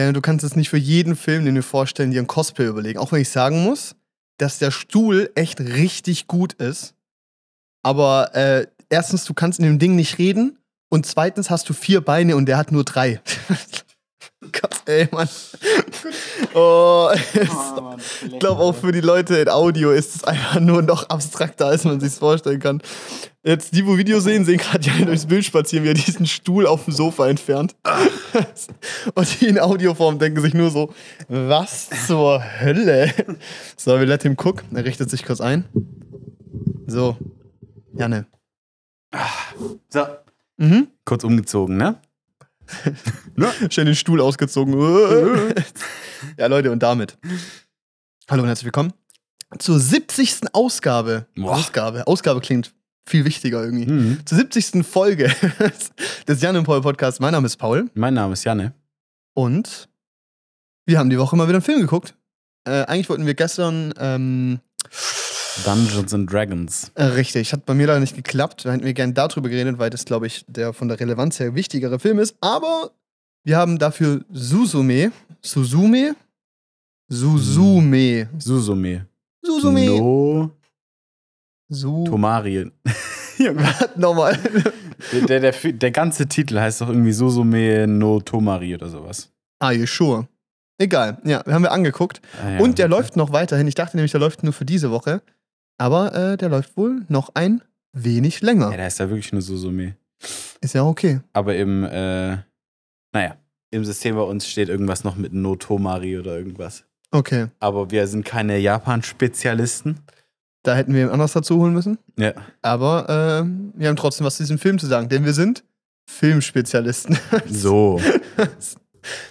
Ja, du kannst es nicht für jeden Film, den du vorstellen, dir ein Cosplay überlegen. Auch wenn ich sagen muss, dass der Stuhl echt richtig gut ist. Aber äh, erstens, du kannst in dem Ding nicht reden. Und zweitens hast du vier Beine und der hat nur drei. Gott, ey, Mann. Oh, ich glaube auch für die Leute in Audio ist es einfach nur noch abstrakter, als man sich vorstellen kann. Jetzt, die, wo Video sehen, sehen gerade ja durchs Bild spazieren, wie er diesen Stuhl auf dem Sofa entfernt. Und die in Audioform denken sich nur so, was zur Hölle? So, wir let him cook. Er richtet sich kurz ein. So, Janne. So. Mhm. Kurz umgezogen, ne? Schnell den Stuhl ausgezogen. ja, Leute, und damit. Hallo und herzlich willkommen zur 70. Ausgabe. Boah. Ausgabe. Ausgabe klingt viel wichtiger irgendwie. Mhm. Zur 70. Folge des Jan und Paul Podcasts. Mein Name ist Paul Mein Name ist Janne. und wir haben die Woche mal wieder einen Film geguckt. Äh, eigentlich wollten wir gestern, ähm, Dungeons and Dragons. äh, richtig, hat bei mir leider nicht geklappt. Da hätten wir gerne darüber geredet, weil das, glaube ich, der von der Relevanz her wichtigere Film ist. Aber wir haben dafür Suzume, Suzume, Suzume, Susume. Suzume, No Su. Tomari. Warte nochmal. Der, der, der, der ganze Titel heißt doch irgendwie Susume no Tomari oder sowas. Are you sure? Egal, ja, haben wir angeguckt. Ah, ja, Und der okay. läuft noch weiterhin. Ich dachte nämlich, der läuft nur für diese Woche. Aber äh, der läuft wohl noch ein wenig länger. Ja, der heißt ja wirklich nur Susume. Ist ja okay. Aber im, äh, naja, im System bei uns steht irgendwas noch mit No Tomari oder irgendwas. Okay. Aber wir sind keine Japan-Spezialisten. Da hätten wir ihn anders dazu holen müssen. Ja. Aber äh, wir haben trotzdem was zu diesem Film zu sagen, denn wir sind Filmspezialisten. So.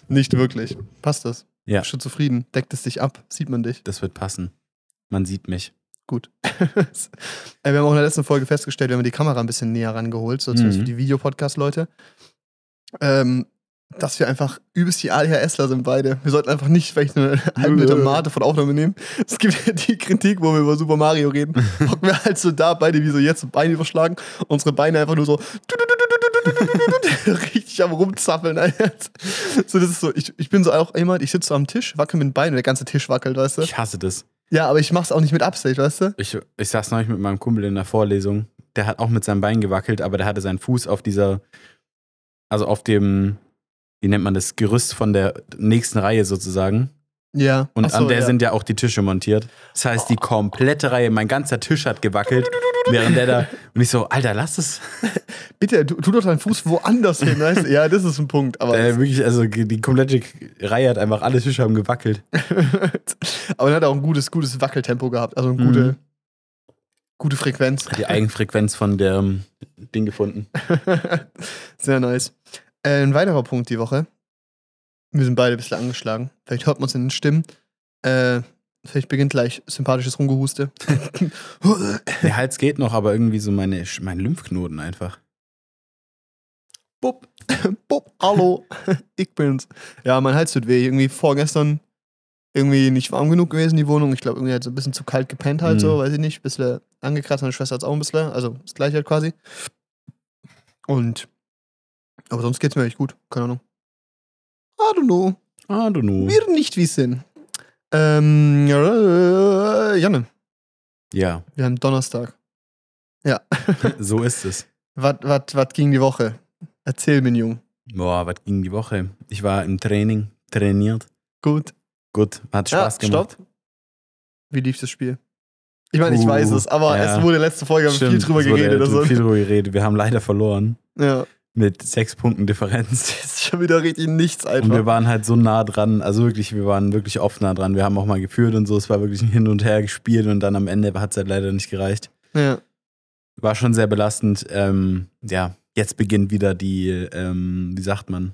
Nicht wirklich. Passt das? Ja. Bist du zufrieden? Deckt es dich ab? Sieht man dich? Das wird passen. Man sieht mich. Gut. Äh, wir haben auch in der letzten Folge festgestellt, wir haben die Kamera ein bisschen näher rangeholt, so zumindest Mhm. für die Videopodcast-Leute, ähm, dass wir einfach übelst die ADHSler sind beide. Wir sollten einfach nicht vielleicht eine halbe Meter Mate von Aufnahme nehmen. Es gibt ja die Kritik, wo wir über Super Mario reden. Hocken wir halt so da, beide wie so jetzt, so Beine überschlagen, unsere Beine einfach nur so richtig am rumzappeln. So, das ist so, ich, ich bin so auch jemand, ich sitze so am Tisch, wackel mit den Beinen und der ganze Tisch wackelt, weißt du? Ich hasse das. Ja, aber ich mach's auch nicht mit Absicht, weißt du? Ich, ich saß neulich mit meinem Kumpel in der Vorlesung. Der hat auch mit seinem Bein gewackelt, aber der hatte seinen Fuß auf dieser, also auf dem, wie nennt man das, Gerüst von der nächsten Reihe sozusagen. Ja. Und so, an der ja. sind ja auch die Tische montiert. Das heißt, die komplette Reihe, mein ganzer Tisch hat gewackelt, während der da. Und ich so, Alter, lass es. Bitte, tu, tu doch deinen Fuß woanders hin, weißt du? Ja, das ist ein Punkt. Aber, Äh, wirklich, also die komplette Reihe hat einfach, alle Tische haben gewackelt. aber er hat auch ein gutes, gutes Wackeltempo gehabt. Also eine gute, Mhm. gute Frequenz. Die Eigenfrequenz von dem Ding gefunden. Sehr nice. Äh, ein weiterer Punkt die Woche. Wir sind beide ein bisschen angeschlagen. Vielleicht hört man es in den Stimmen. Äh, vielleicht beginnt gleich sympathisches Rumgehuste. Der Hals geht noch, aber irgendwie so meine, mein Lymphknoten einfach. Bub, Bub, hallo, ich bin's. Ja, mein Hals tut weh. Irgendwie vorgestern irgendwie nicht warm genug gewesen, die Wohnung. Ich glaube, irgendwie hat so ein bisschen zu kalt gepennt halt Mhm. so, weiß ich nicht. Bisschen angekratzt, meine Schwester hat auch ein bisschen, also das gleiche halt quasi. Und, aber sonst geht's mir echt gut, keine Ahnung. I don't know. Ah, du nu. Wir nicht wissen. Ähm, äh, Janne, Ja, wir haben Donnerstag. Ja. so ist es. Was ging die Woche? Erzähl mir, Jung. Boah, was ging die Woche? Ich war im Training, trainiert. Gut. Gut, hat Spaß ja, gemacht. Stopp. Wie lief das Spiel? Ich meine, ich Uh, weiß es, aber ja. es wurde letzte Folge Stimmt, viel drüber es wurde geredet. Also, Viel drüber geredet. Wir haben leider verloren. ja, Mit sechs Punkten Differenz. das ist schon wieder richtig nichts Und einfach. wir waren halt so nah dran. Also wirklich, wir waren wirklich oft nah dran. Wir haben auch mal geführt und so. Es war wirklich ein Hin und Her gespielt und dann am Ende hat es halt leider nicht gereicht. ja. War schon sehr belastend. Ähm, ja, jetzt beginnt wieder die, ähm, wie sagt man?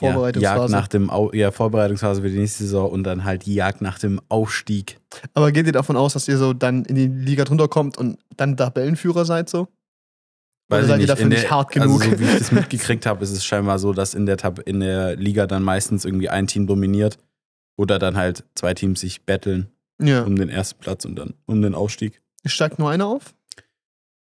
Ja, Vorbereitungsphase. Jagd nach dem Au ja, Vorbereitungsphase für die nächste Saison und dann halt die Jagd nach dem Aufstieg. aber geht ihr davon aus, dass ihr so dann in die Liga drunter kommt und dann Tabellenführer seid so? Oder Weiß ich seid ihr dafür nicht der, hart genug? Also, so wie ich das mitgekriegt habe, ist es scheinbar so, dass in der, Tab in der Liga dann meistens irgendwie ein Team dominiert oder dann halt zwei Teams sich betteln ja. um den ersten Platz und dann um den Aufstieg. Steigt nur einer auf?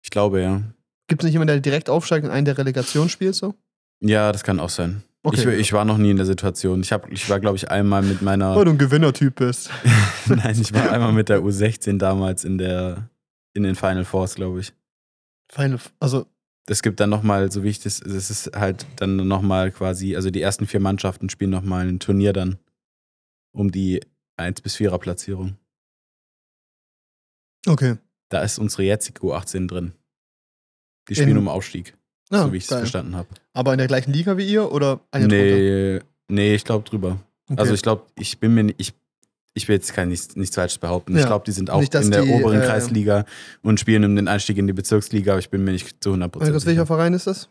Ich glaube, ja. Gibt es nicht jemanden, der direkt aufsteigt und einen der Relegation spielt so? Ja, das kann auch sein. Okay. Ich, ich war noch nie in der Situation. Ich, hab, ich war, glaube ich, einmal mit meiner. Weil du ein Gewinnertyp bist. Nein, ich war einmal mit der U16 damals in der in den Final Fours, glaube ich. Final, also, Es gibt dann nochmal, so wie ich das, es ist halt dann nochmal quasi, also die ersten vier Mannschaften spielen nochmal ein Turnier dann um die 1 bis 4er Platzierung. okay. Da ist unsere jetzige U18 drin. Die spielen In- um Aufstieg, Ja, so wie ich es verstanden habe. Aber in der gleichen Liga wie ihr oder eine Nee, nee, ich glaube drüber. Also Okay. ich glaube, ich bin mir nicht, ich, ich will jetzt kein nichts, nichts Falsches behaupten. Ja. Ich glaube, die sind auch Nicht, in der die, oberen äh, Kreisliga und spielen um den Einstieg in die Bezirksliga, aber ich bin mir nicht zu 100% Weißt du, aus welcher. Verein ist das?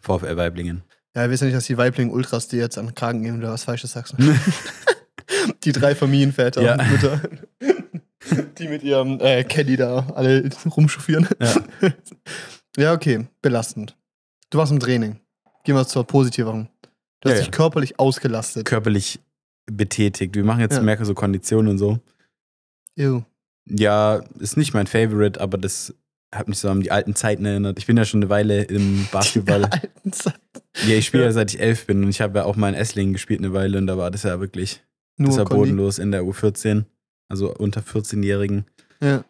VfL Weiblingen. Ja, wir wissen ja nicht, dass die Weibling Ultras die jetzt an den Kragen gehen oder was Falsches sagst. die drei Familienväter Ja. und Mütter. Die mit ihrem äh, Caddy da alle rumchauffieren. Ja. ja, okay, belastend. Du warst im Training. Gehen wir zur positiveren. Du hast dich körperlich ausgelastet. Körperlich betätigt. Wir machen jetzt Ja. mehr so Konditionen und so. Ew. Ja, ist nicht mein Favorite, aber das hat mich so an die alten Zeiten erinnert. Ich bin ja schon eine Weile im Basketball. Die alten Zeiten. ja, ich spiele Ja. ja seit ich elf bin und ich habe ja auch mal in Esslingen gespielt eine Weile und da war das ja wirklich Nur das war Kondi. bodenlos in der U14, also unter 14-Jährigen. Ja.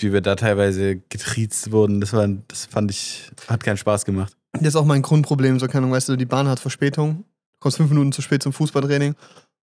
wie wir da teilweise getriezt wurden, das war, das fand ich, hat keinen Spaß gemacht. Das ist auch mein Grundproblem. So, keine Ahnung, weißt du, die Bahn hat Verspätung. Du kommst fünf Minuten zu spät zum Fußballtraining.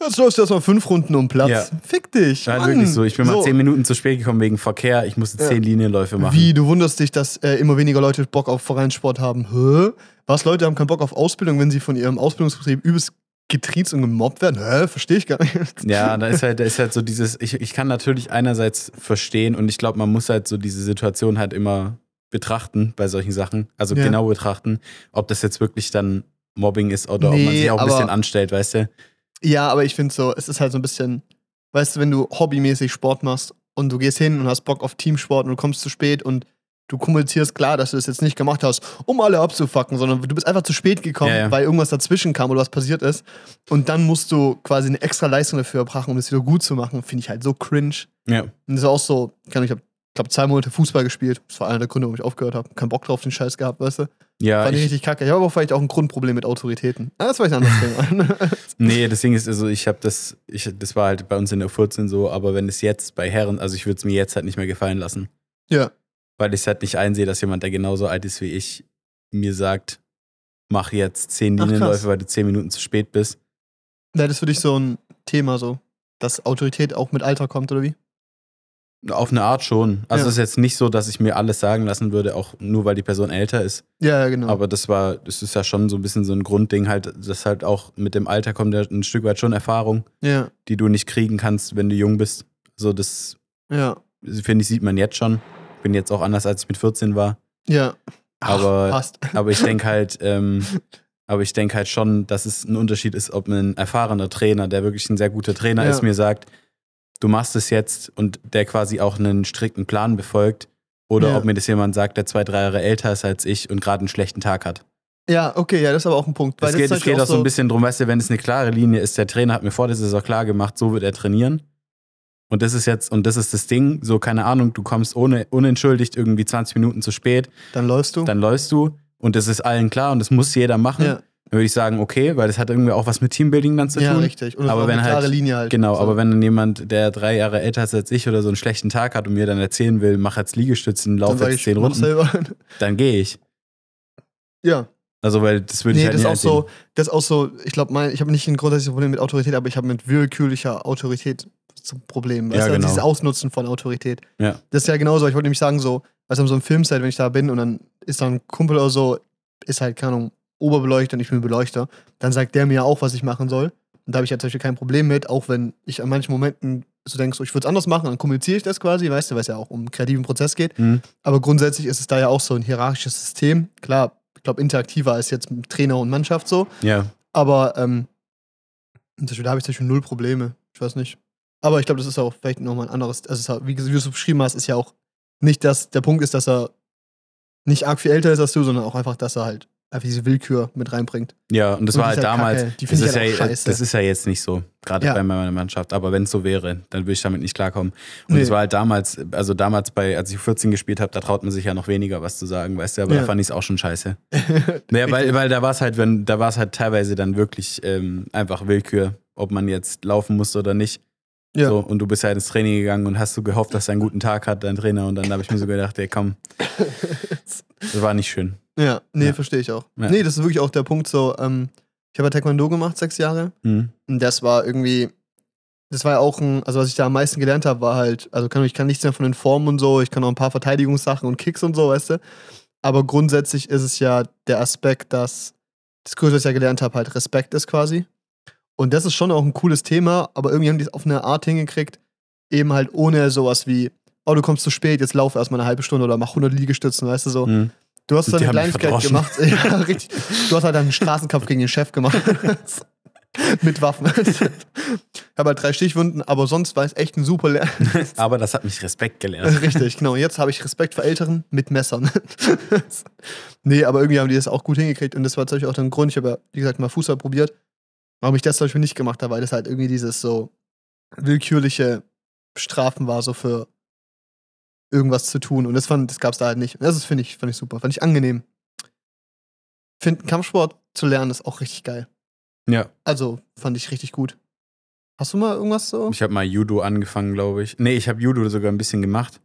Jetzt läufst du erstmal fünf Runden um Platz. Ja. Fick dich. War Mann. wirklich so. Ich bin mal zehn Minuten zu spät gekommen wegen Verkehr. Ich musste Ja. zehn Linienläufe machen. Wie, du wunderst dich, dass äh, immer weniger Leute Bock auf Vereinssport haben. Hä? Was, Leute haben keinen Bock auf Ausbildung, wenn sie von ihrem Ausbildungsbetrieb übelst getriezt und gemobbt werden? Hä? Verstehe ich gar nicht. Ja, da ist halt, da ist halt so dieses, ich, ich kann natürlich einerseits verstehen und ich glaube, man muss halt so diese Situation halt immer betrachten bei solchen Sachen. Also Ja. genau betrachten, ob das jetzt wirklich dann Mobbing ist oder ob man Nee, sich auch ein bisschen anstellt, weißt du? Ja, aber ich finde so, es ist halt so ein bisschen, weißt du, wenn du hobbymäßig Sport machst und du gehst hin und hast Bock auf Teamsport und du kommst zu spät und du kommunizierst klar, dass du das jetzt nicht gemacht hast, um alle abzufacken, sondern du bist einfach zu spät gekommen, Ja, ja. weil irgendwas dazwischen kam oder was passiert ist. Und dann musst du quasi eine extra Leistung dafür erbrachen, um es wieder gut zu machen. Finde ich halt so cringe. Ja. Und das ist auch so, ich habe glaube zwei Monate Fußball gespielt. Das war einer der Gründe, warum ich aufgehört habe. Keinen Bock drauf, den Scheiß gehabt, weißt du? Ja, Fand ich ich, richtig kacke. Ich habe aber vielleicht auch ein Grundproblem mit Autoritäten. Ah, das war ich ein anderes Thema. nee, das Ding ist, also ich habe das, ich, das war halt bei uns in der 14 so, aber wenn es jetzt bei Herren, also ich würde es mir jetzt halt nicht mehr gefallen lassen. ja. weil ich es halt nicht einsehe, dass jemand, der genauso alt ist wie ich, mir sagt, mach jetzt zehn. Linienläufe, weil du zehn Minuten zu spät bist. Wäre das für dich so ein Thema so, dass Autorität auch mit Alter kommt oder wie? Auf eine Art schon. Also Ja. es ist jetzt nicht so, dass ich mir alles sagen lassen würde, auch nur weil die Person älter ist. Ja, genau. Aber das war, das ist ja schon so ein bisschen so ein Grundding, halt, das halt auch mit dem Alter kommt ja ein Stück weit schon Erfahrung, ja, die du nicht kriegen kannst, wenn du jung bist. Also das, ja, finde ich, sieht man jetzt schon. Bin jetzt auch anders, als ich mit 14 war. ja. Aber- passt. Aber ich denke halt, ähm, aber ich denke halt schon, dass es ein Unterschied ist, ob ein erfahrener Trainer, der wirklich ein sehr guter Trainer Ja. ist, mir sagt, du machst es jetzt und der quasi auch einen strikten Plan befolgt, oder Ja. ob mir das jemand sagt, der zwei, drei Jahre älter ist als ich und gerade einen schlechten Tag hat. Ja, okay, ja, das ist aber auch ein Punkt. Es das geht, ist es geht auch so ein bisschen drum, weißt du, wenn es eine klare Linie ist, der Trainer hat mir vor der Saison klar gemacht, so wird er trainieren. Und das ist jetzt, und das ist das Ding, so keine Ahnung, du kommst ohne, unentschuldigt irgendwie 20 Minuten zu spät, Dann läufst du. dann läufst du und das ist allen klar und das muss jeder machen. ja, würde ich sagen, okay, weil das hat irgendwie auch was mit Teambuilding dann zu ja, tun. richtig. Und Aber wenn eine halt- Linie halt. Genau, So. aber wenn dann jemand, der drei Jahre älter ist als ich oder so einen schlechten Tag hat und mir dann erzählen will, mach jetzt Liegestützen, lauf jetzt ich, zehn Runden, selber. dann gehe ich. ja. Also, weil das würde ich Nee, halt das ist nicht auch so, das ist auch so, ich glaube, ich habe nicht ein grundsätzliches Problem mit Autorität, aber ich habe mit willkürlicher Autorität ein Problem. Ja, du, genau. Dieses Ausnutzen von Autorität. Ja. Das ist ja genauso. Ich wollte nämlich sagen, so, also in so einem Filmset, wenn ich da bin und dann ist da ein Kumpel oder so, ist halt, keine Ahnung, Oberbeleuchter und ich bin Beleuchter, dann sagt der mir auch, was ich machen soll. Und da habe ich ja zum Beispiel kein Problem mit, auch wenn ich an manchen Momenten so denke, so, ich würde es anders machen, dann kommuniziere ich das quasi, weißt du, weil es ja auch um einen kreativen Prozess geht. Mhm. Aber grundsätzlich ist es da ja auch so ein hierarchisches System. Klar, ich glaube, interaktiver als jetzt mit Trainer und Mannschaft so. Ja, Aber ähm, zum Beispiel, da habe ich zum Beispiel null Probleme. Ich weiß nicht. Aber ich glaube, das ist auch vielleicht nochmal ein anderes. Also, wie, wie du es beschrieben hast, ist ja auch nicht, dass der Punkt ist, dass er nicht arg viel älter ist als du, sondern auch einfach, dass er halt einfach diese Willkür mit reinbringt. Ja, und das Und war halt halt damals, kacke. Die das, ist halt ja, das ist ja jetzt nicht so, gerade Ja. bei meiner Mannschaft. Aber wenn es so wäre, dann würde ich damit nicht klarkommen. Und Nee. es war halt damals, also damals bei, als ich 14 gespielt habe, da traut man sich ja noch weniger was zu sagen, weißt du, aber Ja. da fand ich es auch schon scheiße. naja, weil, weil da war es halt, wenn, da war es halt teilweise dann wirklich ähm, einfach Willkür, ob man jetzt laufen musste oder nicht. Ja. So, und du bist halt ins Training gegangen und hast so gehofft, dass er einen guten Tag hat, dein Trainer. Und dann habe ich mir so gedacht, ey, komm, das war nicht schön. Ja, nee, Ja. verstehe ich auch. Ja. Nee, das ist wirklich auch der Punkt so, ähm, ich habe ja Taekwondo gemacht, sechs Jahre. Hm. Und das war irgendwie, das war ja auch ein, also was ich da am meisten gelernt habe, war halt, also kann, ich kann nichts mehr von den Formen und so, ich kann auch ein paar Verteidigungssachen und Kicks und so, weißt du. Aber grundsätzlich ist es ja der Aspekt, dass das Größte, was ich ja gelernt habe, halt Respekt ist quasi. Und das ist schon auch ein cooles Thema, aber irgendwie haben die es auf eine Art hingekriegt, eben halt ohne sowas wie, oh, du kommst zu spät, jetzt lauf erstmal eine halbe Stunde oder mach 100 Liegestützen, weißt du so. Hm. Du hast so eine Kleinigkeit gemacht. Ja, richtig. Du hast halt einen Straßenkampf gegen den Chef gemacht. Mit Waffen. Ich habe halt drei Stichwunden, aber sonst war es echt ein super Lehr Aber das hat mich Respekt gelernt. Richtig, genau. Jetzt habe ich Respekt vor Älteren mit Messern. nee, aber irgendwie haben die das auch gut hingekriegt und das war natürlich auch der Grund. Ich habe ja, wie gesagt, mal Fußball probiert. Warum ich das zum Beispiel nicht gemacht habe, weil das halt irgendwie dieses so willkürliche Strafen war, so für irgendwas zu tun. Und das, fand- das gab es da halt nicht. Und das ist, finde ich, fand ich super. Fand ich angenehm. Finde Kampfsport zu lernen ist auch richtig geil. Ja, Also fand ich richtig gut. Hast du mal irgendwas so? ich habe mal Judo angefangen, glaube ich. Nee, ich habe Judo sogar ein bisschen gemacht.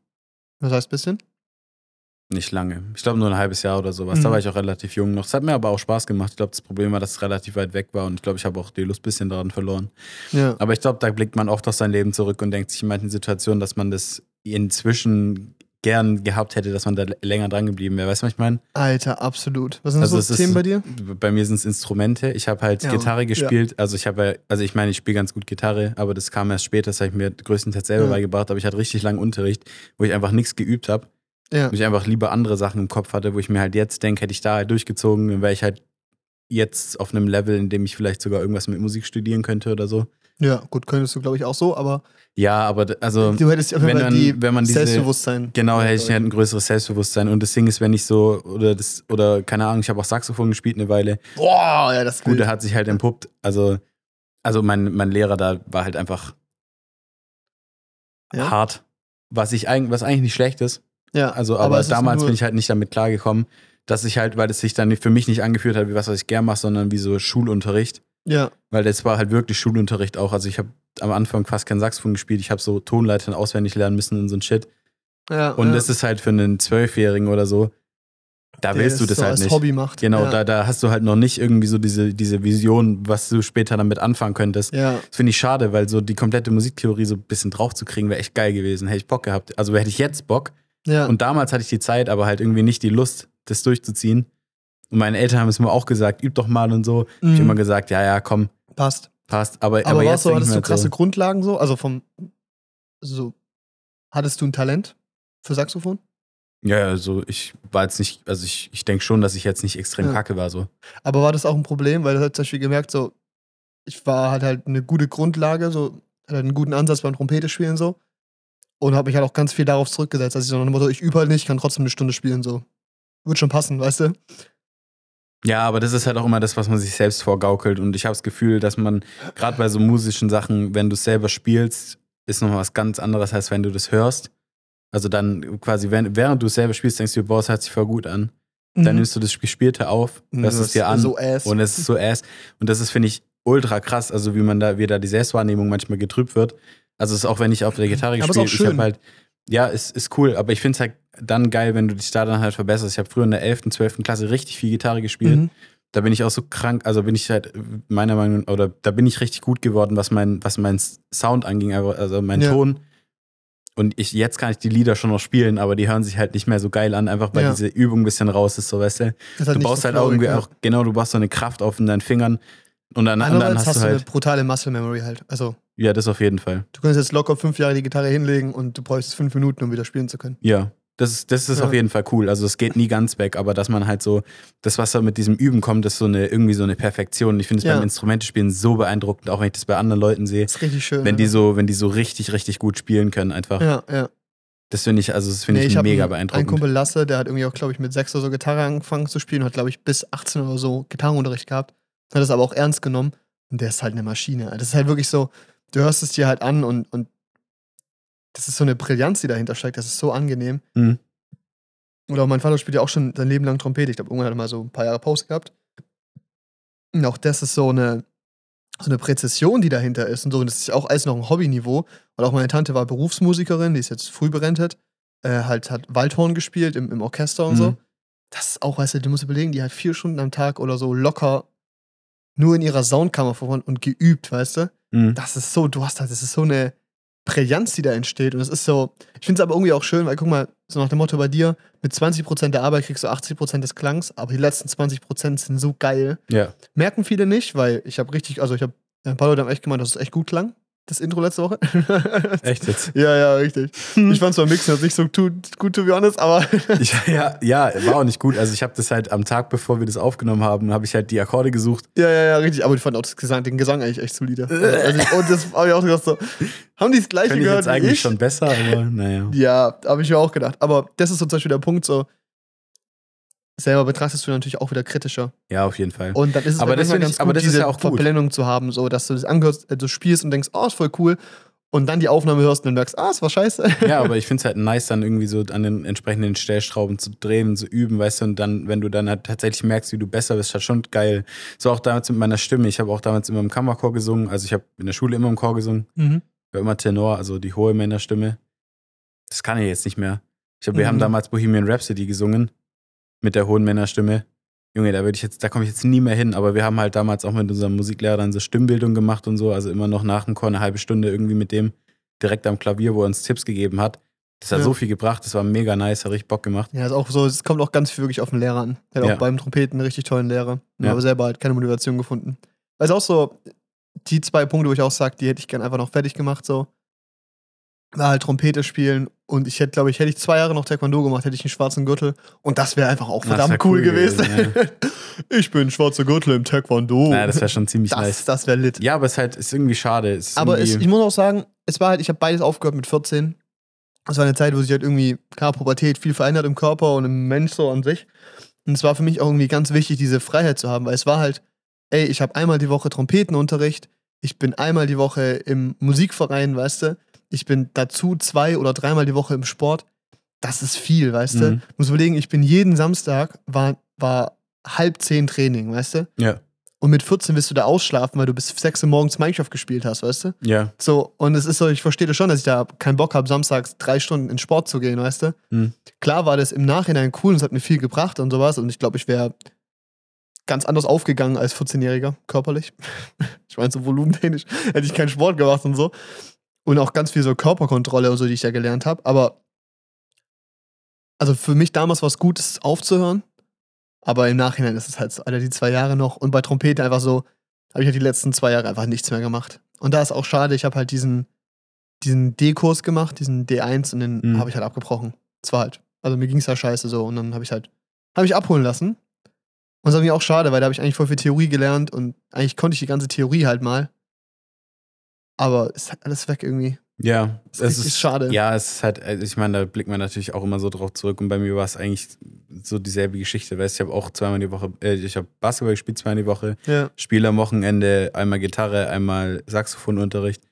Was heißt bisschen? Nicht lange. Ich glaube nur ein halbes Jahr oder sowas. Da Mhm. war ich auch relativ jung noch. Es hat mir aber auch Spaß gemacht. Ich glaube, das Problem war, dass es relativ weit weg war und ich glaube, ich habe auch die Lust ein bisschen daran verloren. Ja. Aber ich glaube, da blickt man oft auf sein Leben zurück und denkt sich in manchen Situationen, dass man das inzwischen gern gehabt hätte, dass man da länger dran geblieben wäre. Weißt du, was ich meine? Alter, absolut. Was sind Also so es ist- Themen bei dir? Bei mir sind es Instrumente. Ich habe halt Ja, Gitarre ja. gespielt. Also ich habe, ja- also ich meine, ich spiele ganz gut Gitarre, aber das kam erst später. Das habe ich mir größtenteils selber Ja. beigebracht. Aber ich hatte richtig langen Unterricht, wo ich einfach nichts geübt habe. Ja. wo ich einfach lieber andere Sachen im Kopf hatte, wo ich mir halt jetzt denke, hätte ich da halt durchgezogen, dann wäre ich halt jetzt auf einem Level, in dem ich vielleicht sogar irgendwas mit Musik studieren könnte oder so. Ja, gut, könntest du, glaube ich, auch so, aber Ja, aber also du hättest auf jeden wenn Fall man- die wenn man diese- Selbstbewusstsein. genau hätte ich Ja, halt ein größeres Selbstbewusstsein und das Ding ist, wenn ich so oder das oder keine Ahnung, ich habe auch Saxophon gespielt eine Weile. Boah, ja, das ist Gut, gut. der hat sich halt entpuppt. Also also mein, mein Lehrer da war halt einfach Ja? hart, was ich eigentlich was eigentlich nicht schlecht ist. Ja, Also, aber, ist damals bin ich halt nicht damit klargekommen, dass ich halt, weil es sich dann für mich nicht angefühlt hat, wie was, was ich gern mache, sondern wie so Schulunterricht. Ja, Weil das war halt wirklich Schulunterricht auch. Also ich habe am Anfang fast kein Saxophon gespielt. Ich habe so Tonleitern auswendig lernen müssen und so ein Shit. ja. Und ja. das ist halt für einen Zwölfjährigen oder so, da Der willst du das so halt als nicht. Hobby macht. Genau, ja. da, da hast du halt noch nicht irgendwie so diese, diese Vision, was du später damit anfangen könntest. Ja, Das finde ich schade, weil so die komplette Musiktheorie so ein bisschen drauf zu kriegen, wäre echt geil gewesen. Hätte ich Bock gehabt. Also hätte ich jetzt Bock, ja. und damals hatte ich die Zeit, aber halt irgendwie nicht die Lust, das durchzuziehen. Und meine Eltern haben es mir auch gesagt, üb doch mal und so. Ich Mhm. habe immer gesagt, ja, ja, komm, passt. passt. Aber, Aber, aber, warst jetzt ich hattest du halt krasse so, Grundlagen so? Also vom, so, hattest du ein Talent für Saxophon? Ja, also ich war jetzt nicht, also ich, ich denke schon, dass ich jetzt nicht extrem Ja. kacke war so. Aber war das auch ein Problem? Weil du hast zum Beispiel gemerkt, so, ich war halt halt eine gute Grundlage, so, hatte einen guten Ansatz beim Trompete spielen so. Und habe mich halt auch ganz viel darauf zurückgesetzt. Also ich so ich übe halt nicht, kann trotzdem eine Stunde spielen, so. Wird schon passen, weißt du? Ja, aber das ist halt auch immer das, was man sich selbst vorgaukelt. Und ich habe das Gefühl, dass man gerade bei so musischen Sachen, wenn du es selber spielst, ist nochmal was ganz anderes, als wenn du das hörst. Also dann quasi, während, während du es selber spielst, denkst du, boah, es hört sich voll gut an. Dann nimmst du das Gespielte auf, hörst Das es dir an Mhm. So ass. und es ist so ass. Und das ist, finde ich, ultra krass, also wie man da, wie da die Selbstwahrnehmung manchmal getrübt wird. Also es ist auch, wenn ich auf der Gitarre auch ich habe halt, ja, ist, ist cool, aber ich finde es halt dann geil, wenn du dich da dann halt verbesserst. Ich habe früher in der 11., 12. Klasse richtig viel Gitarre gespielt. Mhm. Da bin ich auch so krank, also bin ich halt meiner Meinung nach, oder da bin ich richtig gut geworden, was mein, was mein Sound anging, also mein Ja. Ton. Und ich, jetzt kann ich die Lieder schon noch spielen, aber die hören sich halt nicht mehr so geil an, einfach weil Ja. diese Übung ein bisschen raus ist, so weißt du. Ist Du baust so halt auch irgendwie ja. auch, genau, du baust so eine Kraft auf in deinen Fingern und dann, und dann hast, hast du du eine halt, brutale Muscle Memory halt. Also, ja, das auf jeden Fall. du könntest jetzt locker fünf Jahre die Gitarre hinlegen und du bräuchst fünf Minuten, um wieder spielen zu können. Ja, das ist, das ist Ja. auf jeden Fall cool. Also es geht nie ganz weg, aber dass man halt so, das, was da mit diesem Üben kommt, ist so eine, irgendwie so eine Perfektion. Ich finde es Ja. beim Instrumentespielen so beeindruckend, auch wenn ich das bei anderen Leuten sehe. Das ist richtig schön. Wenn die ja. so, wenn die so richtig, richtig gut spielen können, einfach. Ja, ja. Das finde ich, also das finde Nee, ich, hab mega einen, beeindruckend. Ein Kumpel Lasse, der hat irgendwie auch, glaube ich, mit sechs oder so Gitarre angefangen zu spielen, hat, glaube ich, bis 18 oder so Gitarrenunterricht gehabt. Hat das aber auch ernst genommen. Und der ist halt eine Maschine. Das ist halt wirklich so, du hörst es dir halt an und, und das ist so eine Brillanz, die dahinter steckt. Das ist so angenehm. Mhm. Oder auch mein Vater spielt ja auch schon sein Leben lang Trompete. Ich glaube, irgendwann hat er mal so ein paar Jahre Pause gehabt. Und auch das ist so eine, so eine Präzision, die dahinter ist und so. Und das ist auch alles noch ein Hobbyniveau. Weil auch meine Tante war Berufsmusikerin, die ist jetzt früh berentet. Äh, halt hat Waldhorn gespielt im, im Orchester und so. Mhm. Das ist auch, weißt du, du musst überlegen, die hat vier Stunden am Tag oder so locker nur in ihrer Soundkammer verwandt und geübt, weißt du? Mhm. Das ist so, du hast halt, das ist so eine Brillanz, die da entsteht. Und es ist so, ich finde es aber irgendwie auch schön, weil guck mal, so nach dem Motto bei dir, mit 20% der Arbeit kriegst du 80% des Klangs, aber die letzten 20% sind so geil. Ja. Merken viele nicht, weil ich habe richtig, also ich habe, ein paar Leute haben echt gemeint, dass es echt gut klang, das Intro letzte Woche. Echt jetzt? Ja, ja, richtig. Ich fand zwar Mixen jetzt nicht so gut, to be honest, aber Ich, ja, ja, war auch nicht gut. Also ich habe das halt am Tag, bevor wir das aufgenommen haben, habe ich halt die Akkorde gesucht. ja, ja, ja, richtig. Aber ich fand auch das Gesang, den Gesang eigentlich echt solide. Also, ich- und das habe ich auch gedacht so, haben die das gleiche ich gehört jetzt wie eigentlich ich? schon besser, aber naja. Ja, habe ich mir auch gedacht. Aber das ist so zum Beispiel der Punkt so, selber betrachtest du natürlich auch wieder kritischer. Ja, auf jeden Fall. Und dann ist es Aber halt das ich- ganz aber gut, das ist diese ja. Verblendung zu haben, so, dass du das angehörst, du spielst und denkst, oh, ist voll cool. Und dann die Aufnahme hörst und dann merkst, ah, es war scheiße. Ja, aber ich finde es halt nice, dann irgendwie so an den entsprechenden Stellschrauben zu drehen, zu üben, weißt du, und dann, wenn du dann halt tatsächlich merkst, wie du besser bist, halt schon geil. So auch damals mit meiner Stimme. Ich habe auch damals immer im Kammerchor gesungen, also ich habe in der Schule immer im Chor gesungen, Mhm. war immer Tenor, also die hohe Männerstimme. Das kann ich jetzt nicht mehr. Ich hab, wir Mhm. haben damals Bohemian Rhapsody gesungen mit der hohen Männerstimme. Junge, da würde ich jetzt, da komme ich jetzt nie mehr hin, aber wir haben halt damals auch mit unserem Musiklehrer dann so Stimmbildung gemacht und so, also immer noch nach dem Chor eine halbe Stunde irgendwie mit dem direkt am Klavier, wo er uns Tipps gegeben hat. Das hat Ja. so viel gebracht, das war mega nice, hat richtig Bock gemacht. Ja, ist auch so, es kommt auch ganz viel wirklich auf den Lehrer an. Er hat Ja. auch beim Trompeten einen richtig tollen Lehrer. Ja. Aber selber halt keine Motivation gefunden. Weil es auch so, die zwei Punkte, wo ich auch sage, die hätte ich gern einfach noch fertig gemacht, so. War halt Trompete spielen und ich hätte, glaube ich, hätte ich zwei Jahre noch Taekwondo gemacht, hätte ich einen schwarzen Gürtel und das wäre einfach auch verdammt cool, cool gewesen. gewesen, ich bin schwarzer Gürtel im Taekwondo. Ja, das wäre schon ziemlich das, nice. das wäre lit. Ja, aber es ist halt, ist irgendwie schade. Es ist Aber es, irgendwie- ich muss auch sagen, es war halt, ich habe beides aufgehört mit 14. Es war eine Zeit, wo sich halt irgendwie, klar, Pubertät viel verändert im Körper und im Mensch so an sich. Und es war für mich auch irgendwie ganz wichtig, diese Freiheit zu haben, weil es war halt, ey, ich habe einmal die Woche Trompetenunterricht, ich bin einmal die Woche im Musikverein, weißt du, ich bin dazu zwei oder dreimal die Woche im Sport. Das ist viel, weißt du. Mhm. Muss überlegen, ich bin jeden Samstag, war, war halb zehn Training, weißt du. ja, Und mit 14 willst du da ausschlafen, weil du bis 6 Uhr morgens Minecraft gespielt hast, weißt du? ja. So, und es ist so, ich verstehe das schon, dass ich da keinen Bock habe, samstags drei Stunden in Sport zu gehen, weißt du? Hm. Klar war das im Nachhinein cool und es hat mir viel gebracht und sowas. Und ich glaube, ich wäre ganz anders aufgegangen als 14-Jähriger, körperlich. ich meine, so volumentechnisch hätte ich keinen Sport gemacht und so. Und auch ganz viel so Körperkontrolle und so, die ich ja gelernt habe. Aber also für mich damals war es gut, es aufzuhören. Aber im Nachhinein ist es halt so, Alter, die zwei Jahre noch. Und bei Trompete einfach so, habe ich halt die letzten zwei Jahre einfach nichts mehr gemacht. Und da ist auch schade, ich habe halt diesen, diesen D-Kurs gemacht, diesen D1 und den Mhm. habe ich halt abgebrochen. Das war halt, also mir ging es ja scheiße so und dann habe ich halt, habe ich abholen lassen. Und das war mir auch schade, weil da habe ich eigentlich voll viel Theorie gelernt und eigentlich konnte ich die ganze Theorie halt mal. Aber es ist halt alles weg irgendwie. Ja, Das ist richtig schade. Ja, es ist halt, also ich meine, da blickt man natürlich auch immer so drauf zurück. Und bei mir war es eigentlich so dieselbe Geschichte. Weißt du, ich habe auch zweimal die Woche, äh, ich habe Basketball gespielt, zweimal die Woche, Ja. Spiele am Wochenende, einmal Gitarre, einmal Saxophonunterricht.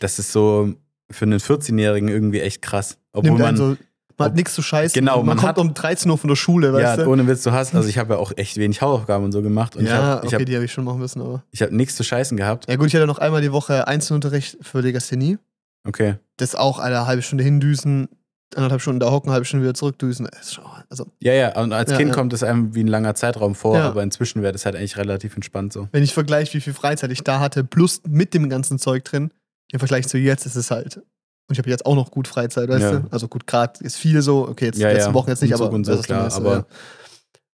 Das ist so für einen 14-Jährigen irgendwie echt krass. Obwohl man, so, man hat nichts zu scheißen. Genau, man, man kommt hat- um 13 Uhr von der Schule, weißt ja, du? ohne Witz, du hast, also ich habe ja auch echt wenig Hausaufgaben und so gemacht. Und ja, ich habe ich okay, hab, die habe ich schon machen müssen, aber. ich hab nichts zu scheißen gehabt. Ja, gut, ich hatte noch einmal die Woche Einzelunterricht für Legasthenie. Okay. Das auch, eine halbe Stunde hindüsen, anderthalb Stunden da hocken, halbe Stunde wieder zurückdüsen. Das ist schon- Also, Ja, ja, und als Ja, Kind ja. kommt es einem wie ein langer Zeitraum vor, Ja. aber inzwischen wäre das halt eigentlich relativ entspannt so. wenn ich vergleiche, wie viel Freizeit ich da hatte, plus mit dem ganzen Zeug drin, im Vergleich zu jetzt ist es halt. Und ich habe jetzt auch noch gut Freizeit, weißt Ja. du? Also gut, gerade ist viel so, okay, jetzt Ja, letzte ja, Wochen jetzt nicht, Umzug aber so, klar, ich meine? aber- ja.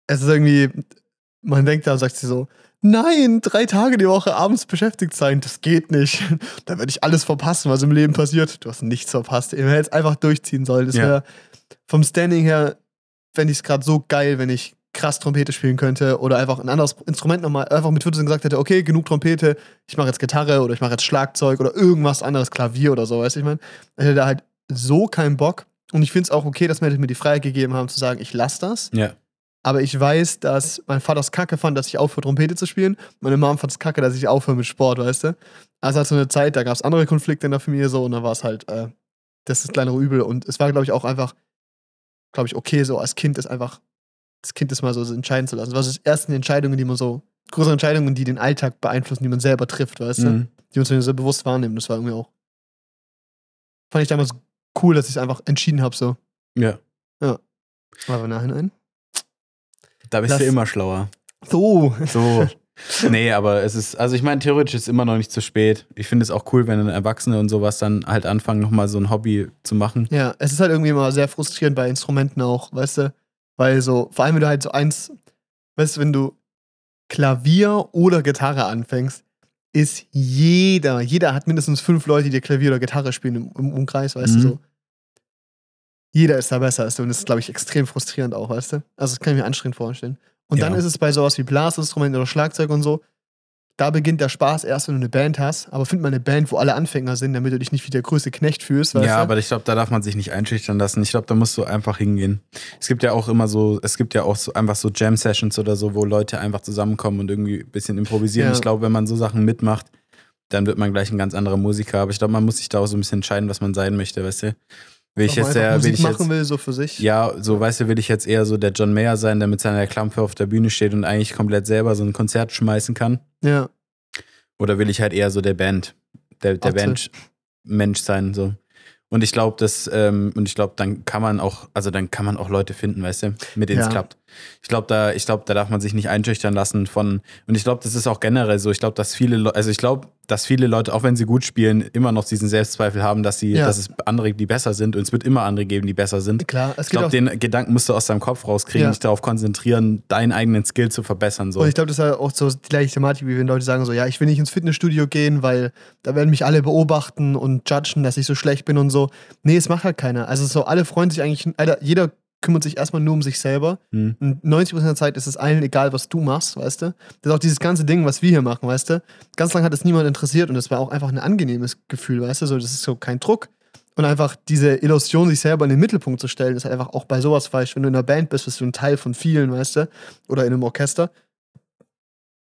es ist irgendwie, man denkt da und sagt sich so, nein, drei Tage die Woche abends beschäftigt sein, das geht nicht. da werde ich alles verpassen, was im Leben passiert. Du hast nichts verpasst. Ihr hättet es einfach durchziehen sollen. Das Ja. wäre vom Standing her, fände ich es gerade so geil, wenn ich krass Trompete spielen könnte oder einfach ein anderes Instrument nochmal, einfach mit 14 gesagt hätte, okay, genug Trompete, ich mache jetzt Gitarre oder ich mache jetzt Schlagzeug oder irgendwas anderes, Klavier oder so, weißt du, ich meine, hätte da halt so keinen Bock. Und ich finde es auch okay, dass mir mir die Freiheit gegeben haben, zu sagen, ich lasse das. Ja. Aber ich weiß, dass mein Vater es kacke fand, dass ich aufhöre, Trompete zu spielen. Meine Mom fand es kacke, dass ich aufhöre mit Sport, weißt du? Also hat so eine Zeit, da gab es andere Konflikte in der Familie so und da war es halt, äh, das ist das kleinere Übel. Und es war, glaube ich, auch einfach, glaube ich, okay, so als Kind ist einfach, das Kind ist mal so entscheiden zu lassen. Das waren die ersten Entscheidungen, die man so, größere Entscheidungen, die den Alltag beeinflussen, die man selber trifft, weißt du? Mhm. Die man so bewusst wahrnimmt. Das war irgendwie auch, fand ich damals cool, dass ich es einfach entschieden habe, so. Ja. Aber im Nachhinein. Da bist Lass- du immer schlauer. So. So. nee, aber es ist, also ich meine, theoretisch ist es immer noch nicht zu spät. Ich finde es auch cool, wenn Erwachsene und sowas dann halt anfangen, nochmal so ein Hobby zu machen. Ja, es ist halt irgendwie immer sehr frustrierend bei Instrumenten auch, weißt du? Weil so, vor allem wenn du halt so eins, weißt du, wenn du Klavier oder Gitarre anfängst, ist jeder, jeder hat mindestens fünf Leute, die dir Klavier oder Gitarre spielen im, im Umkreis, weißt Mhm. du so. Jeder ist da besser als du und das ist, glaube ich, extrem frustrierend auch, weißt du? Also, das kann ich mir anstrengend vorstellen. Und dann Ja. ist es bei sowas wie Blasinstrumenten oder Schlagzeug und so, da beginnt der Spaß erst, wenn du eine Band hast, aber find mal eine Band, wo alle Anfänger sind, damit du dich nicht wie der größte Knecht fühlst, ja, du? aber ich glaube, da darf man sich nicht einschüchtern lassen. Ich glaube, da musst du einfach hingehen. Es gibt ja auch immer so, es gibt ja auch so einfach so Jam-Sessions oder so, wo Leute einfach zusammenkommen und irgendwie ein bisschen improvisieren. Ja. Ich glaube, wenn man so Sachen mitmacht, dann wird man gleich ein ganz anderer Musiker. Aber ich glaube, man muss sich da auch so ein bisschen entscheiden, was man sein möchte, weißt du? Will ich jetzt der, will ich jetzt, machen will, so für sich. ja, so weißt du, will ich jetzt eher so der John Mayer sein, der mit seiner Klampe auf der Bühne steht und eigentlich komplett selber so ein Konzert schmeißen kann? Ja. Oder will ich halt eher so der Band, der, der Atze. Band Mensch sein, so. Und ich glaube, das, ähm, und ich glaube, dann kann man auch, also dann kann man auch Leute finden, weißt du, mit denen es Ja. klappt. Ich glaube, da, ich glaube, da darf man sich nicht einschüchtern lassen von, und ich glaube, das ist auch generell so. Ich glaube, dass viele Leute, also ich glaube, dass viele Leute, auch wenn sie gut spielen, immer noch diesen Selbstzweifel haben, dass sie, Ja. dass es andere, die besser sind, und es wird immer andere geben, die besser sind. Klar, es Ich glaube, den Gedanken musst du aus deinem Kopf rauskriegen, Ja. dich darauf konzentrieren, deinen eigenen Skill zu verbessern. So. Und ich glaube, das ist ja auch so die gleiche Thematik, wie wenn Leute sagen so, ja, ich will nicht ins Fitnessstudio gehen, weil da werden mich alle beobachten und judgen, dass ich so schlecht bin und so. Nee, es macht halt keiner. Also so, alle freuen sich eigentlich, Alter, jeder kümmert sich erstmal nur um sich selber. Hm. Und 90% der Zeit ist es allen egal, was du machst, weißt du? Das ist auch dieses ganze Ding, was wir hier machen, weißt du? Ganz lange hat es niemand interessiert und das war auch einfach ein angenehmes Gefühl, weißt du? So, das ist so kein Druck. Und einfach diese Illusion, sich selber in den Mittelpunkt zu stellen, ist halt einfach auch bei sowas falsch. Wenn du in einer Band bist, bist du ein Teil von vielen, weißt du? Oder in einem Orchester.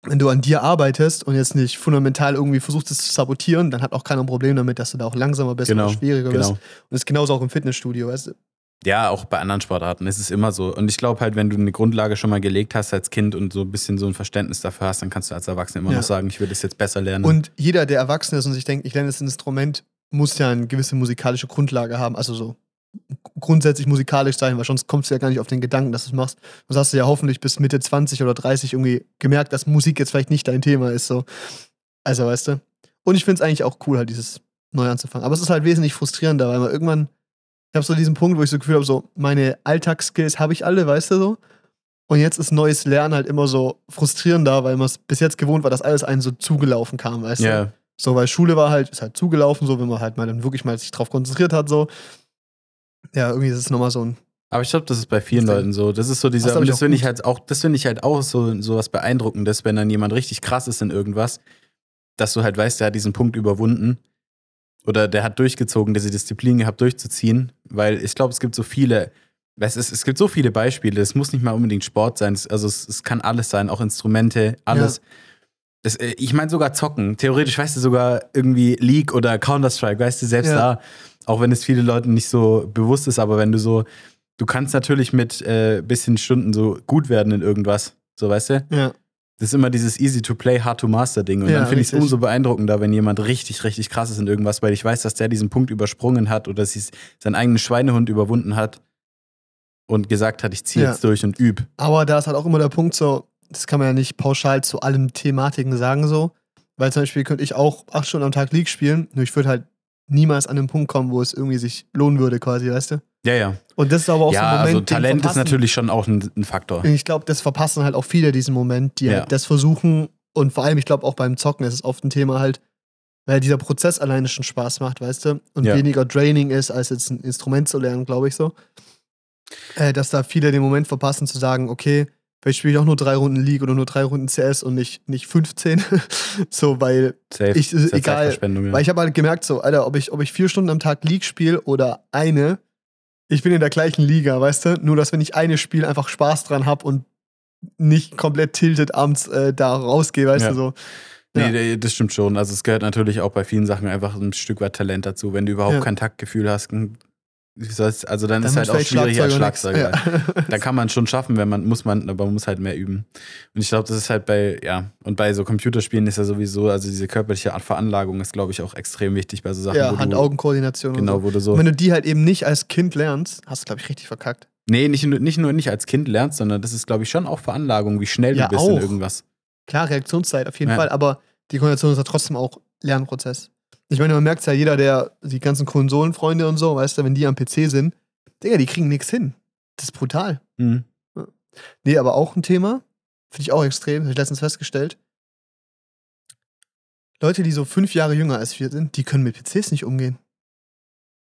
Wenn du an dir arbeitest und jetzt nicht fundamental irgendwie versuchst, es zu sabotieren, dann hat auch keiner ein Problem damit, dass du da auch langsamer bist Genau, oder schwieriger bist. genau. Und das ist genauso auch im Fitnessstudio, weißt du? Ja, auch bei anderen Sportarten ist es immer so. Und ich glaube halt, wenn du eine Grundlage schon mal gelegt hast als Kind und so ein bisschen so ein Verständnis dafür hast, dann kannst du als Erwachsener immer Ja. noch sagen, ich will das jetzt besser lernen. Und jeder, der erwachsen ist und sich denkt, ich lerne das Instrument, muss ja eine gewisse musikalische Grundlage haben. Also so grundsätzlich musikalisch sein, weil sonst kommst du ja gar nicht auf den Gedanken, dass du es machst. Sonst hast du ja hoffentlich bis Mitte 20 oder 30 irgendwie gemerkt, dass Musik jetzt vielleicht nicht dein Thema ist. So. Also, weißt du. Und ich finde es eigentlich auch cool, halt dieses neu anzufangen. Aber es ist halt wesentlich frustrierender, weil man irgendwann, habe so diesen Punkt, wo ich so das Gefühl habe, so meine Alltagsskills habe ich alle, weißt du so. Und jetzt ist neues Lernen halt immer so frustrierender, weil man es bis jetzt gewohnt war, dass alles einem so zugelaufen kam, weißt du. ja, So, weil Schule war halt, ist halt zugelaufen, so, wenn man halt mal dann wirklich mal sich drauf konzentriert hat, so. Ja, irgendwie ist es nochmal so ein. aber ich glaube, das ist bei vielen Das Leuten so. Das ist so dieser, das auch finde ich halt auch, das finde ich halt auch so, so was Beeindruckendes, wenn dann jemand richtig krass ist in irgendwas, dass du halt weißt, der hat diesen Punkt überwunden. Oder der hat durchgezogen, diese Disziplin gehabt, durchzuziehen. Weil ich glaube, es gibt so viele, es, ist, es gibt so viele Beispiele. Es muss nicht mal unbedingt Sport sein. Es, also es, es kann alles sein, auch Instrumente, alles. Es, äh, ich meine sogar zocken. Theoretisch weißt du sogar irgendwie League oder Counter-Strike, weißt du, selbst Ja. da, auch wenn es viele Leuten nicht so bewusst ist, aber wenn du so, du kannst natürlich mit äh, bisschen Stunden so gut werden in irgendwas, so weißt du? Ja. Das ist immer dieses easy to play, hard to master Ding. Und Ja, dann finde ich es umso beeindruckender, wenn jemand richtig, richtig krass ist in irgendwas, weil ich weiß, dass der diesen Punkt übersprungen hat oder sie seinen eigenen Schweinehund überwunden hat und gesagt hat, ich ziehe Ja. jetzt durch und üb. Aber da ist halt auch immer der Punkt so, das kann man ja nicht pauschal zu allen Thematiken sagen, so. Weil zum Beispiel könnte ich auch acht Stunden am Tag League spielen, nur ich würde halt niemals an den Punkt kommen, wo es irgendwie sich lohnen würde, quasi, weißt du? Ja, ja. Und das ist aber auch ja, so ein Moment. also Talent ist natürlich schon auch ein, ein Faktor. Ich glaube, das verpassen halt auch viele diesen Moment, die Ja. halt das versuchen. Und vor allem, ich glaube, auch beim Zocken ist es oft ein Thema halt, weil dieser Prozess alleine schon Spaß macht, weißt du? Und Ja. weniger draining ist, als jetzt ein Instrument zu lernen, glaube ich so. Äh, dass da viele den Moment verpassen, zu sagen, okay, Vielleicht spiele ich auch nur drei Runden League oder nur drei Runden CS und nicht, nicht 15. so, weil Safe. Ich- halt egal, ja. Weil ich habe halt gemerkt, so, Alter, ob ich, ob ich vier Stunden am Tag League spiele oder eine, ich bin in der gleichen Liga, weißt du? Nur, dass wenn ich eine spiele, einfach Spaß dran habe und nicht komplett tilted abends äh, da rausgehe, weißt Ja. du so. Nee, Ja. nee, das stimmt schon. Also es gehört natürlich auch bei vielen Sachen einfach ein Stück weit Talent dazu. Wenn du überhaupt Ja. kein Taktgefühl hast, also dann, Dann ist halt auch vielleicht schwierig als Schlagzeuger. Ja. Da kann man schon schaffen, wenn man muss man, aber man muss halt mehr üben. Und ich glaube, das ist halt bei ja und bei so Computerspielen ist ja sowieso, also diese körperliche Art Veranlagung ist, glaube ich, auch extrem wichtig bei so Sachen, ja, Hand-Augen-Koordination genau, und wo du so. so Und wenn du die halt eben nicht als Kind lernst, hast du, glaube ich, richtig verkackt. nee nicht, nur- nicht nur nicht als Kind lernst, sondern das ist, glaube ich, schon auch Veranlagung, wie schnell Ja, du bist in auch. irgendwas. Klar, Reaktionszeit auf jeden Ja. Fall, aber die Koordination ist ja trotzdem auch Lernprozess. Ich meine, man merkt ja, jeder, der die ganzen Konsolenfreunde und so, weißt du, wenn die am PC sind, Digga, die kriegen nichts hin. Das ist brutal. Mhm. Nee, aber auch ein Thema, finde ich auch extrem, habe ich letztens festgestellt. Leute, die so fünf Jahre jünger als wir sind, die können mit PCs nicht umgehen.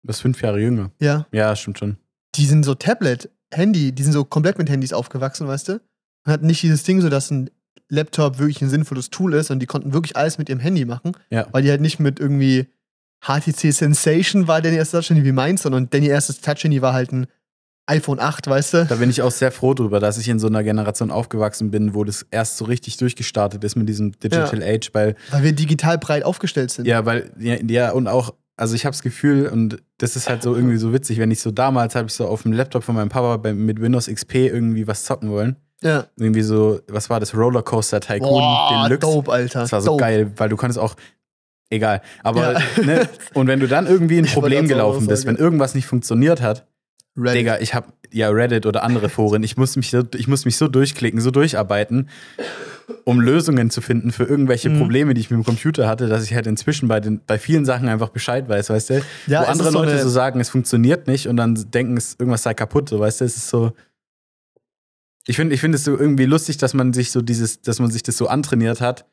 Du bist fünf Jahre jünger. Ja. Ja, stimmt schon. Die sind so Tablet, Handy, die sind so komplett mit Handys aufgewachsen, weißt du? Man hat nicht dieses Ding so, dass ein Laptop wirklich ein sinnvolles Tool ist und die konnten wirklich alles mit ihrem Handy machen, Ja. weil die halt nicht mit irgendwie HTC Sensation war Danny erstes Touch-Handy wie meins, sondern Danny erstes Touch-Handy war halt ein iPhone 8, weißt du? Da bin ich auch sehr froh drüber, dass ich in so einer Generation aufgewachsen bin, wo das erst so richtig durchgestartet ist mit diesem Digital Age, weil Weil wir digital breit aufgestellt sind. Ja, weil, ja, ja und auch, also ich habe das Gefühl, und das ist halt so irgendwie so witzig, wenn ich so damals habe ich so auf dem Laptop von meinem Papa bei, mit Windows XP irgendwie was zocken wollen. Ja. Irgendwie so, was war das? Rollercoaster Tycoon Boah, Deluxe. dope, Alter. Das war so dope. geil, weil du konntest auch. Egal. Aber, Ja. ne? Und wenn du dann irgendwie ein Problem gelaufen bist, wenn irgendwas nicht funktioniert hat, Reddit. Digga, ich hab ja Reddit oder andere Foren, ich muss mich so, ich muss mich so durchklicken, so durcharbeiten, um Lösungen zu finden für irgendwelche Mhm. Probleme, die ich mit dem Computer hatte, dass ich halt inzwischen bei, den, bei vielen Sachen einfach Bescheid weiß, weißt du? Ja, Wo andere so Leute so sagen, es funktioniert nicht und dann denken, es, irgendwas sei kaputt, so, weißt du? Es ist so. Ich finde ich finde es so irgendwie lustig, dass man sich so dieses, dass man sich das so antrainiert hat,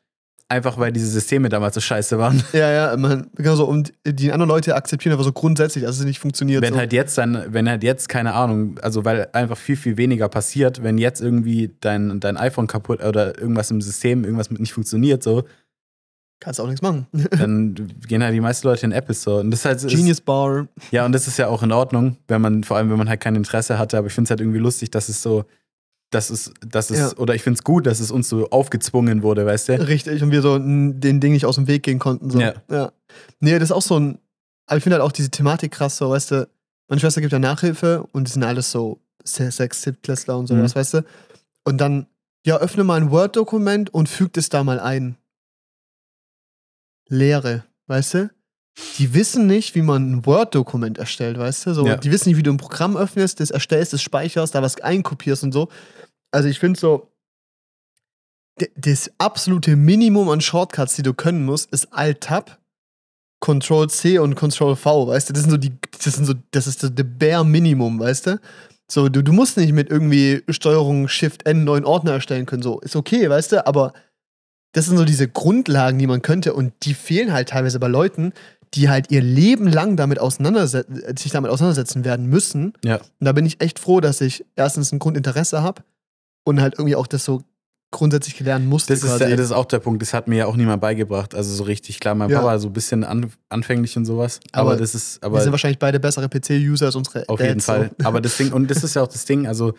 einfach weil diese Systeme damals so scheiße waren. Ja, ja, man, genau so, und die anderen Leute akzeptieren aber so grundsätzlich, dass es nicht funktioniert. Wenn so. halt jetzt dann, wenn halt jetzt, keine Ahnung, also weil einfach viel, viel weniger passiert, wenn jetzt irgendwie dein, dein iPhone kaputt oder irgendwas im System, irgendwas mit nicht funktioniert, so, Kannst auch nichts machen. dann gehen halt die meisten Leute in den Apple Store. Und das halt, Genius Bar. Ist, ja, und das ist ja auch in Ordnung, wenn man, vor allem wenn man halt kein Interesse hatte, aber ich finde es halt irgendwie lustig, dass es so, dass es, dass es, Ja. oder ich finde es gut, dass es uns so aufgezwungen wurde, weißt du? Richtig, und wir so den Ding nicht aus dem Weg gehen konnten. So. Ja. ja. Nee, das ist auch so ein. Aber ich finde halt auch diese Thematik krass, so, weißt du, meine Schwester gibt ja Nachhilfe und die sind alles so Se- sechs, siebtklässler und sowas, Mhm. weißt du? Und dann, ja, öffne mal ein Word-Dokument und füg das da mal ein. Lehre, weißt du? Die wissen nicht, wie man ein Word-Dokument erstellt, weißt du? So, Ja. Die wissen nicht, wie du ein Programm öffnest, das erstellst, das speicherst, da was einkopierst und so. Also ich finde so, das absolute Minimum an Shortcuts, die du können musst, ist Alt-Tab, Control-C und Control-V, weißt du? Das sind so die, das sind so, das ist das bare Minimum, weißt du? So, du, du musst nicht mit irgendwie Steuerung Shift-N einen neuen Ordner erstellen können, so, ist okay, weißt du? Aber das sind so diese Grundlagen, die man könnte und die fehlen halt teilweise bei Leuten, die halt ihr Leben lang damit auseinandersetzen, sich damit auseinandersetzen werden müssen. Ja. Und da bin ich echt froh, dass ich erstens ein Grundinteresse habe und halt irgendwie auch das so grundsätzlich lernen musste. Das ist, quasi. das ist auch der Punkt, das hat mir ja auch niemand beigebracht. Also so richtig, klar, mein Ja. Papa so ein bisschen an, anfänglich und sowas. Aber, Aber das ist, wir aber sind wahrscheinlich beide bessere PC-User als unsere Auf Dads, jeden Fall. So. Aber das Ding, und das ist ja auch das Ding, also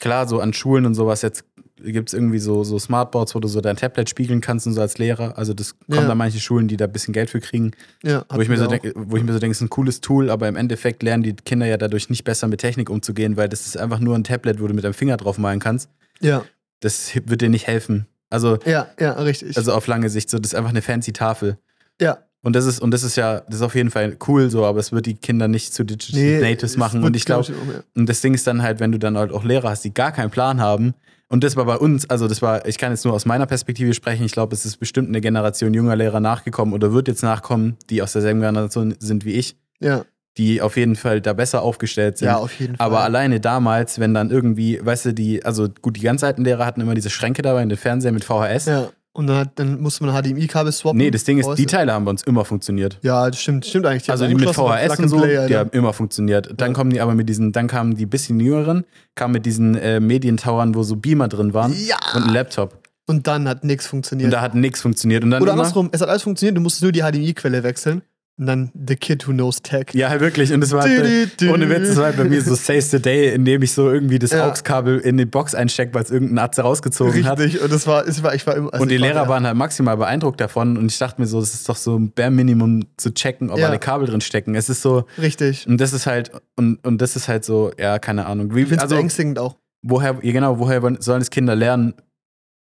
klar, so an Schulen und sowas, jetzt gibt es irgendwie so, so Smartboards, wo du so dein Tablet spiegeln kannst und so als Lehrer. Also das kommen Ja. da manche Schulen, die da ein bisschen Geld für kriegen, Ja, wo ich, mir so denke, wo ich mir so denke, es ist ein cooles Tool, aber im Endeffekt lernen die Kinder ja dadurch nicht besser mit Technik umzugehen, weil das ist einfach nur ein Tablet, wo du mit deinem Finger drauf malen kannst. Ja, Das wird dir nicht helfen. Also, ja, ja, richtig. also auf lange Sicht, so, das ist einfach eine fancy Tafel. ja, Und das ist, und das ist ja, das ist auf jeden Fall cool so, aber es wird die Kinder nicht zu Digital nee, Natives es machen. Und ich glaube, glaub ja. und das Ding ist dann halt, wenn du dann halt auch Lehrer hast, die gar keinen Plan haben. Und das war bei uns, also das war, ich kann jetzt nur aus meiner Perspektive sprechen. Ich glaube, es ist bestimmt eine Generation junger Lehrer nachgekommen oder wird jetzt nachkommen, die aus derselben Generation sind wie ich, ja, die auf jeden Fall da besser aufgestellt sind. ja, auf jeden Fall. Aber alleine damals, wenn dann irgendwie, weißt du, die, also gut, die ganz alten Lehrer hatten immer diese Schränke dabei in den Fernseher mit VHS. ja, Und dann, hat, dann musste man HDMI-Kabel swappen. Nee, das Ding ist, die? Teile haben bei uns immer funktioniert. Ja, das stimmt, stimmt eigentlich. Also die mit VHS und so, Play, die haben immer funktioniert. Dann Ja. kommen die aber mit diesen, dann kamen die bisschen jüngeren, kamen mit diesen äh, Medientowern, wo so Beamer drin waren Ja. und ein Laptop. Und dann hat nichts Und funktioniert. da hat nichts funktioniert. Und dann Oder andersrum, es hat alles funktioniert, du musstest nur die HDMI-Quelle wechseln. Und dann The Kid Who Knows Tech. Ja, wirklich. Und es war, Du, halt, du, du. ohne Witz, es war halt bei mir so Saves the Day, indem ich so irgendwie das Ja. AUX-Kabel in die Box einstecke, weil es irgendein Atze rausgezogen hat. Richtig, und das war, ich war, ich war immer. also und die war Lehrer der- waren halt maximal beeindruckt davon. Und ich dachte mir so, es ist doch so ein Bare Minimum zu checken, ob Ja. alle Kabel drin stecken. Es ist so, Richtig. und das ist halt, und, und das ist halt so, ja, keine Ahnung. Wie, Ich finde es also, beängstigend auch. woher, ja genau, woher sollen es Kinder lernen,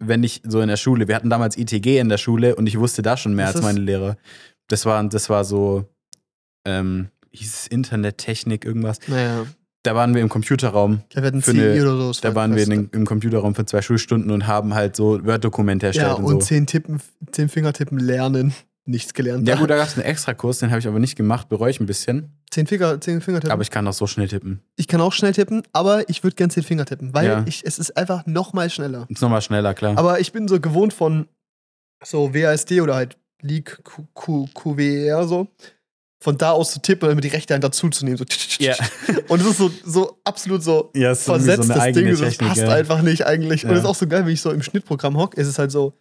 wenn nicht so in der Schule? Wir hatten damals ITG in der Schule und ich wusste da schon mehr Was als meine Lehrer. Das war, das war so, ähm, hieß es Internettechnik, irgendwas. Naja, Da waren wir im Computerraum. da werden Für eine- oder so. Da war waren wir in, im Computerraum für zwei Schulstunden und haben halt so Word-Dokumente erstellt Ja, und, und so. zehn Tippen, zehn Fingertippen lernen. Nichts gelernt. Ja, gut, da gab es einen Extrakurs, den habe ich aber nicht gemacht, bereue ich ein bisschen. Zehn, Finger, zehn Fingertippen. Aber ich kann auch so schnell tippen. ich kann auch schnell tippen, aber ich würde gern zehn Finger tippen, weil Ja. ich, es ist einfach noch mal schneller. Ist nochmal schneller, klar. Aber ich bin so gewohnt von so WASD oder halt League Q, Q, QWER so. Von da aus zu tippen und immer die rechte Hand dazuzunehmen. So. Ja. Und es ist so, so absolut so ja, versetzt, das Ding. Das passt ja. einfach nicht eigentlich. Und Ja. es ist auch so geil, wenn ich so im Schnittprogramm hocke, ist es halt so,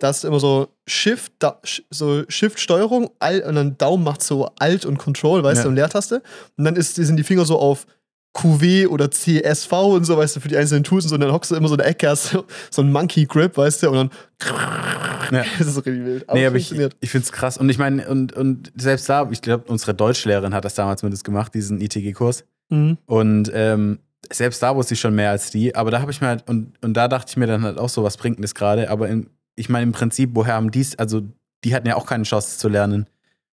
da ist immer so Shift, da, so Shift-Steuerung, und dann Daumen macht so Alt und Control, weißt du, und Leertaste. Und dann ist, sind die Finger so auf QW oder CSV und so, weißt du, für die einzelnen Tools und so. Und dann hockst du immer so in der Ecke, hast so, so einen Monkey Grip, weißt du, und dann. Ja. Das ist richtig wild. nee, es aber ich, funktioniert. ich finde es krass. Und ich meine, und, und selbst da, ich glaube, unsere Deutschlehrerin hat das damals mit uns gemacht, diesen ITG-Kurs. Mhm. Und ähm, selbst da wusste ich schon mehr als die. Aber da habe ich mir halt, und, und da dachte ich mir dann halt auch so, was bringt denn das gerade? Aber im, ich meine, im Prinzip, woher haben dies, also die hatten ja auch keine Chance zu lernen.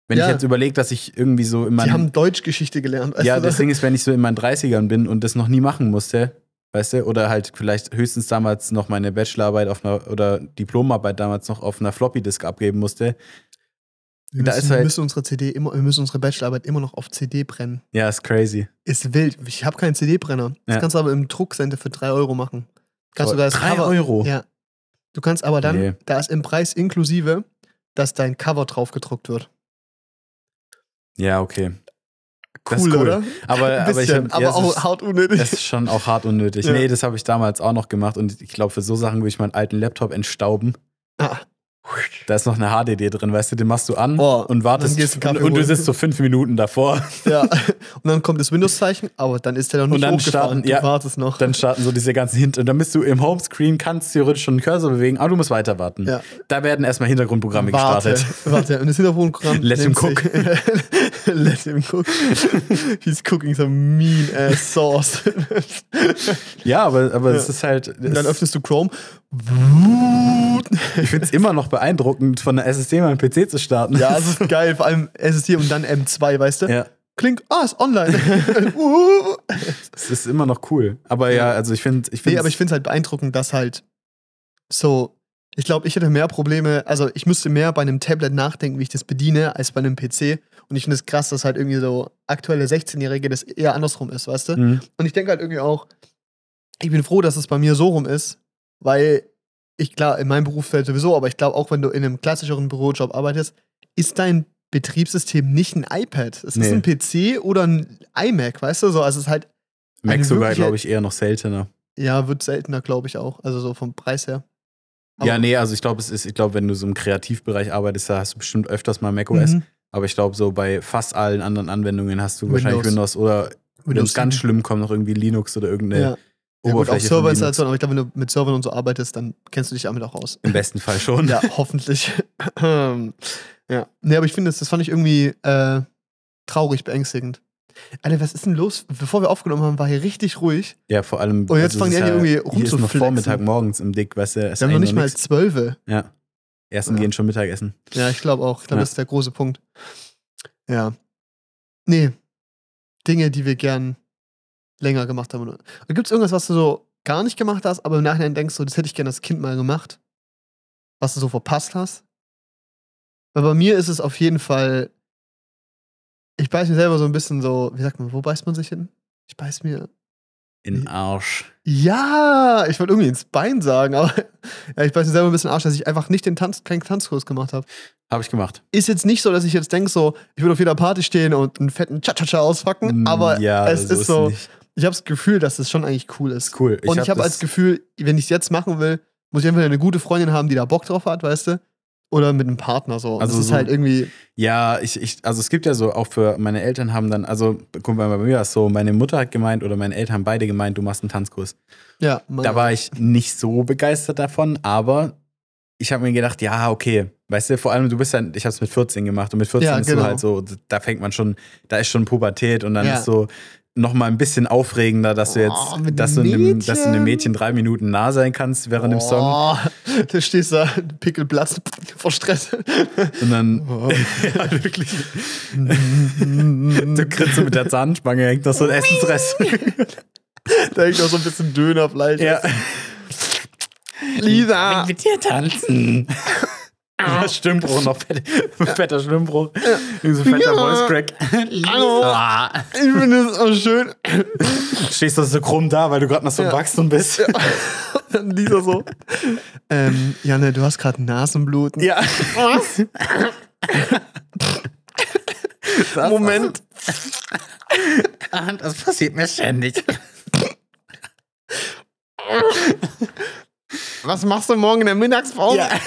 Wenn Ja. ich jetzt überlege, dass ich irgendwie so in Die meinem. haben Deutschgeschichte gelernt. Weißt ja, du? das Ding ist, wenn ich so in meinen 30ern bin und das noch nie machen musste, weißt du, oder halt vielleicht höchstens damals noch meine Bachelorarbeit auf einer oder Diplomarbeit damals noch auf einer Floppy-Disk abgeben musste. wir da müssen, halt- wir müssen unsere CD immer, wir müssen unsere Bachelorarbeit immer noch auf CD brennen. Ja, ist crazy. Ist wild. Ich habe keinen CD-Brenner. Das Ja. kannst du aber im Druckcenter für 3 Euro machen. Kannst Voll. sogar das Drei Cover, Euro? Ja. Du kannst aber dann, Nee. da ist im Preis inklusive, dass dein Cover drauf gedruckt wird. Ja, okay. Das Cool, ist cool. oder? Aber, Ein aber, ich aber ja, es auch ist, hart unnötig. Das ist schon auch hart unnötig. Ja. Nee, das habe ich damals auch noch gemacht und ich glaube, für so Sachen würde ich meinen alten Laptop entstauben. Ah. Da ist noch eine HDD drin, weißt du, den machst du an Oh, und wartest und, und du sitzt so fünf Minuten davor. Ja. Und dann kommt das Windows-Zeichen, aber dann ist der noch nicht Und dann hochgefahren. starten- du ja. wartest noch. Dann starten so diese ganzen Hint und dann bist du im Homescreen, kannst theoretisch schon einen Cursor bewegen, aber du musst weiter warten. Ja. Da werden erstmal Hintergrundprogramme warte, gestartet. warte. Und das Hintergrundprogramm. Let him sich- Let him cook. He's cooking some mean ass sauce. Ja, aber, aber Ja. es ist halt. Und dann es- öffnest du Chrome. ich finde es immer noch beeindruckend, von der SSD mal einen PC zu starten. Ja, das ist geil. Vor allem SSD und dann M2, weißt du? ja. Klingt, ah, ist online. Es ist immer noch cool. Aber ja, also ich finde. Ich nee, aber ich finde es halt beeindruckend, dass halt so, ich glaube, ich hätte mehr Probleme, also ich müsste mehr bei einem Tablet nachdenken, wie ich das bediene, als bei einem PC. Und ich finde es krass, dass halt irgendwie so aktuelle 16-Jährige das eher andersrum ist, weißt du? Mhm. Und ich denke halt irgendwie auch, ich bin froh, dass es bei mir so rum ist, weil ich, klar, in meinem Berufsfeld sowieso, aber ich glaube auch, wenn du in einem klassischeren Bürojob arbeitest, ist dein Betriebssystem nicht ein iPad. Es ist Nee. ein PC oder ein iMac, weißt du? So, also es ist halt, Mac sogar, glaube ich, eher noch seltener. ja, wird seltener, glaube ich auch. Also so vom Preis her. Aber- ja, nee, also ich glaube, es ist, ich glaube, wenn du so im Kreativbereich arbeitest, da hast du bestimmt öfters mal macOS. Mhm. Aber ich glaube, so bei fast allen anderen Anwendungen hast du Windows. wahrscheinlich Windows oder wenn Windows es ganz 7. schlimm kommt, noch irgendwie Linux oder irgendeine Ja. Ja, gut, auch Oberfläche. Serverinstallation, aber ich glaube, wenn du mit Servern und so arbeitest, dann kennst du dich damit auch aus. Im besten Fall schon. Ja, hoffentlich. ja. Nee, aber ich finde, das, das fand ich irgendwie äh, traurig, beängstigend. Alter, was ist denn los? Bevor wir aufgenommen haben, war hier richtig ruhig. Ja, vor allem. Und jetzt also fangen die an, irgendwie Hier ist rumzuflexen. Vormittag morgens im Dick, weißt du. Wir haben noch nicht mal zwölfe. Ja. Ersten Ja. gehen schon Mittagessen. Ja, ich glaube auch. Ich glaube, Ja. das ist der große Punkt. Ja. Nee. Dinge, die wir gern länger gemacht haben. Gibt es irgendwas, was du so gar nicht gemacht hast, aber im Nachhinein denkst du, das hätte ich gern als Kind mal gemacht? Was du so verpasst hast? Weil bei mir ist es auf jeden Fall. Ich beiß mir selber so ein bisschen so, wie sagt man, wo beißt man sich hin? Ich beiß mir. in den Arsch. Ja, ich wollte irgendwie ins Bein sagen, aber ja, ich weiß mir selber ein bisschen Arsch, dass ich einfach nicht den Tanz, keinen Tanzkurs gemacht habe. Habe ich gemacht. Ist jetzt nicht so, dass ich jetzt denke, so, ich würde auf jeder Party stehen und einen fetten Cha-Cha-Cha auspacken, Mm, aber ja, es ist so, nicht. Ich habe das Gefühl, dass das schon eigentlich cool ist. Cool. und ich hab habe als das- Gefühl, wenn ich es jetzt machen will, muss ich entweder eine gute Freundin haben, die da Bock drauf hat, weißt du, oder mit einem Partner so. Und Also das ist so- halt irgendwie, Ja, ich, ich, also es gibt ja so, auch für meine Eltern haben dann, also guck mal, bei mir war es so, meine Mutter hat gemeint oder meine Eltern haben beide gemeint, du machst einen Tanzkurs. ja, Da war ich nicht so begeistert davon, aber ich habe mir gedacht, ja, okay. Weißt du, vor allem, du bist ja, ich habe es mit 14 gemacht und mit 14 Ja, ist genau. so halt so, da fängt man schon, da ist schon Pubertät und dann Ja. ist so noch mal ein bisschen aufregender, dass du jetzt, Oh, dass du, einem, dass du einem Mädchen. Drei Minuten nah sein kannst während dem Song Oh, da stehst du da, Pickelplatz vor Stress. und dann, Oh. ja, wirklich, du kriegst so mit der Zahnspange, hängt noch so ein Essensrest. da hängt noch so ein bisschen Dönerfleisch. ja. Lisa! mit dir tanzen. Ja, Stimmbruch, noch fett, fetter Stimmbruch. Irgendwie so fetter Ja. Voice Crack. Ah. Ich finde es auch schön. Stehst du so krumm da, weil du gerade noch so im Ja. Wachstum bist. Ja. Dann Lisa so. Ähm, Janne, du hast gerade Nasenbluten. Was? Das- Moment. Das passiert mir ständig. Was machst du morgen in der Mittagspause? Ja.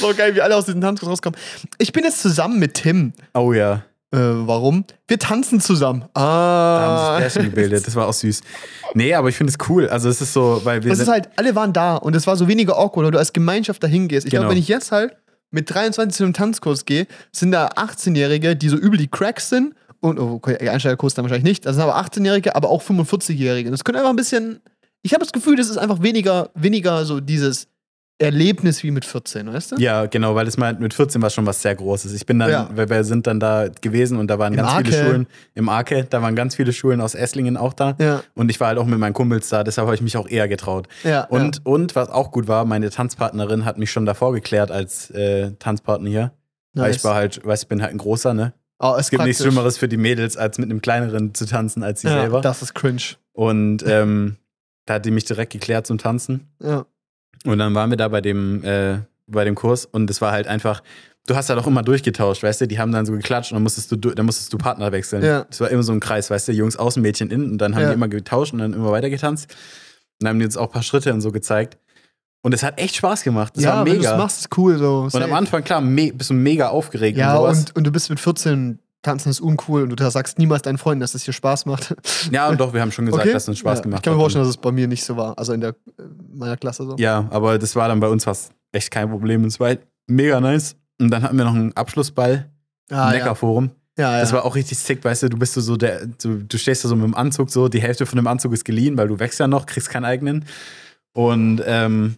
Ist auch geil, wie alle aus diesem Tanzkurs rauskommen. Ich bin jetzt zusammen mit Tim. Oh ja. Äh, warum? Wir tanzen zusammen. Da haben Ah. sie das Pärchen gebildet. Das war auch süß. Nee, aber ich finde es cool. Also es ist so, weil wir Es ist halt, alle waren da und es war so weniger awkward, weil du als Gemeinschaft dahin gehst. Ich Genau. glaube, wenn ich jetzt halt mit 23 zu einem Tanzkurs gehe, sind da 18-Jährige, die so übel die Cracks sind. Und, oh, okay, Einsteigerkurs dann wahrscheinlich nicht. Das sind aber 18-Jährige, aber auch 45-Jährige. Das könnte einfach ein bisschen. Ich habe das Gefühl, das ist einfach weniger, weniger so dieses Erlebnis wie mit 14, weißt du? ja, genau, weil es mal mit 14 war schon was sehr Großes. Ich bin dann, Ja. weil wir sind dann da gewesen und da waren Im ganz viele Arke. Schulen im Arke, da waren ganz viele Schulen aus Esslingen auch da. Ja, Und ich war halt auch mit meinen Kumpels da, deshalb habe ich mich auch eher getraut. ja. Und, und was auch gut war, meine Tanzpartnerin hat mich schon davor geklärt als äh, Tanzpartner hier. ja. Weil ich war halt, weiß ich bin halt ein großer, ne? oh, Es gibt nichts Schlimmeres für die Mädels, als mit einem kleineren zu tanzen als sie selber. das ist cringe. Und ähm, da hat die mich direkt geklärt zum Tanzen. Ja. Und dann waren wir da bei dem, äh, bei dem Kurs und es war halt einfach, du hast halt auch immer durchgetauscht, weißt du? Die haben dann so geklatscht und dann musstest du, dann musstest du Partner wechseln. Ja. Es war immer so ein Kreis, weißt du? Jungs außen, Mädchen innen und dann haben Ja. die immer getauscht und dann immer weiter getanzt. Und dann haben die uns auch ein paar Schritte und so gezeigt. Und es hat echt Spaß gemacht. Das ja, war wenn du mega. machst, ist cool. So. und am Anfang, klar, bist du mega aufgeregt Ja, und und, und du bist mit 14, tanzen ist uncool und du sagst niemals deinen Freunden, dass es hier Spaß macht. ja, und doch, wir haben schon gesagt, dass es uns Spaß ja, gemacht Ich kann mir hat. vorstellen, dass es bei mir nicht so war. Also in der äh, meiner Klasse so. Ja, aber das war dann bei uns fast echt kein Problem. Und es war halt mega nice. Und dann hatten wir noch einen Abschlussball Ah, im ja. Neckarforum. Ja, ja. Das war auch richtig sick, weißt du, du bist so, so der, du, du stehst da so mit dem Anzug so, die Hälfte von dem Anzug ist geliehen, weil du wächst ja noch, kriegst keinen eigenen. Und ähm,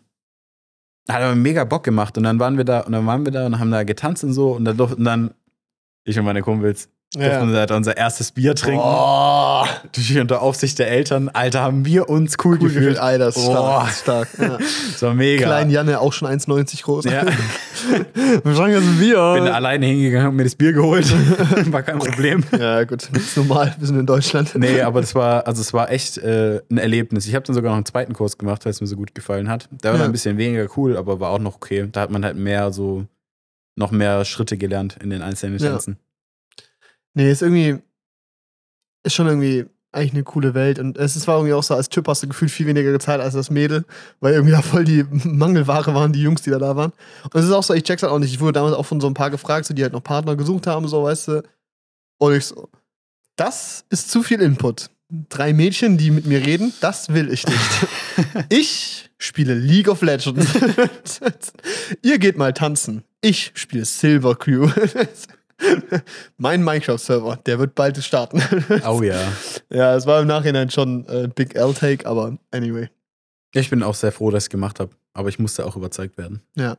hat aber mega Bock gemacht. Und dann waren wir da und dann waren wir da und haben da getanzt und so und dann durften dann, ich und meine Kumpels, durften ja. da unser erstes Bier trinken. Oh, unter Aufsicht der Eltern. Alter, haben wir uns cool, cool gefühlt. gefühlt. Alter, ist stark. Ist stark. Ja. Das war mega. Klein Janne, auch schon 1,90 groß. Ja. Wahrscheinlich ist ein Bier. Bin alleine hingegangen, hab mir das Bier geholt. war kein Problem. ja, gut, das ist normal. Wir sind in Deutschland. Nee, aber das war, also es war echt äh, ein Erlebnis. Ich habe dann sogar noch einen zweiten Kurs gemacht, weil es mir so gut gefallen hat. Der war Ja. ein bisschen weniger cool, aber war auch noch okay. Da hat man halt mehr so, noch mehr Schritte gelernt in den einzelnen Ja. Tänzen. Nee, ist irgendwie, ist schon irgendwie eigentlich eine coole Welt. Und es war irgendwie auch so, als Typ hast du gefühlt viel weniger gezahlt als das Mädel, weil irgendwie da voll die Mangelware waren, die Jungs, die da da waren. Und es ist auch so, ich check's halt auch nicht. Ich wurde damals auch von so ein paar gefragt, so, die halt noch Partner gesucht haben, so, weißt du. Und ich so, das ist zu viel Input. Drei Mädchen, die mit mir reden, das will ich nicht. ich spiele League of Legends. Ihr geht mal tanzen. Ich spiele Silver Crew. mein Minecraft-Server, der wird bald starten. Oh ja. ja, es war im Nachhinein schon äh, Big L-Take, aber anyway. Ich bin auch sehr froh, dass ich es gemacht habe. Aber ich musste auch überzeugt werden. Ja.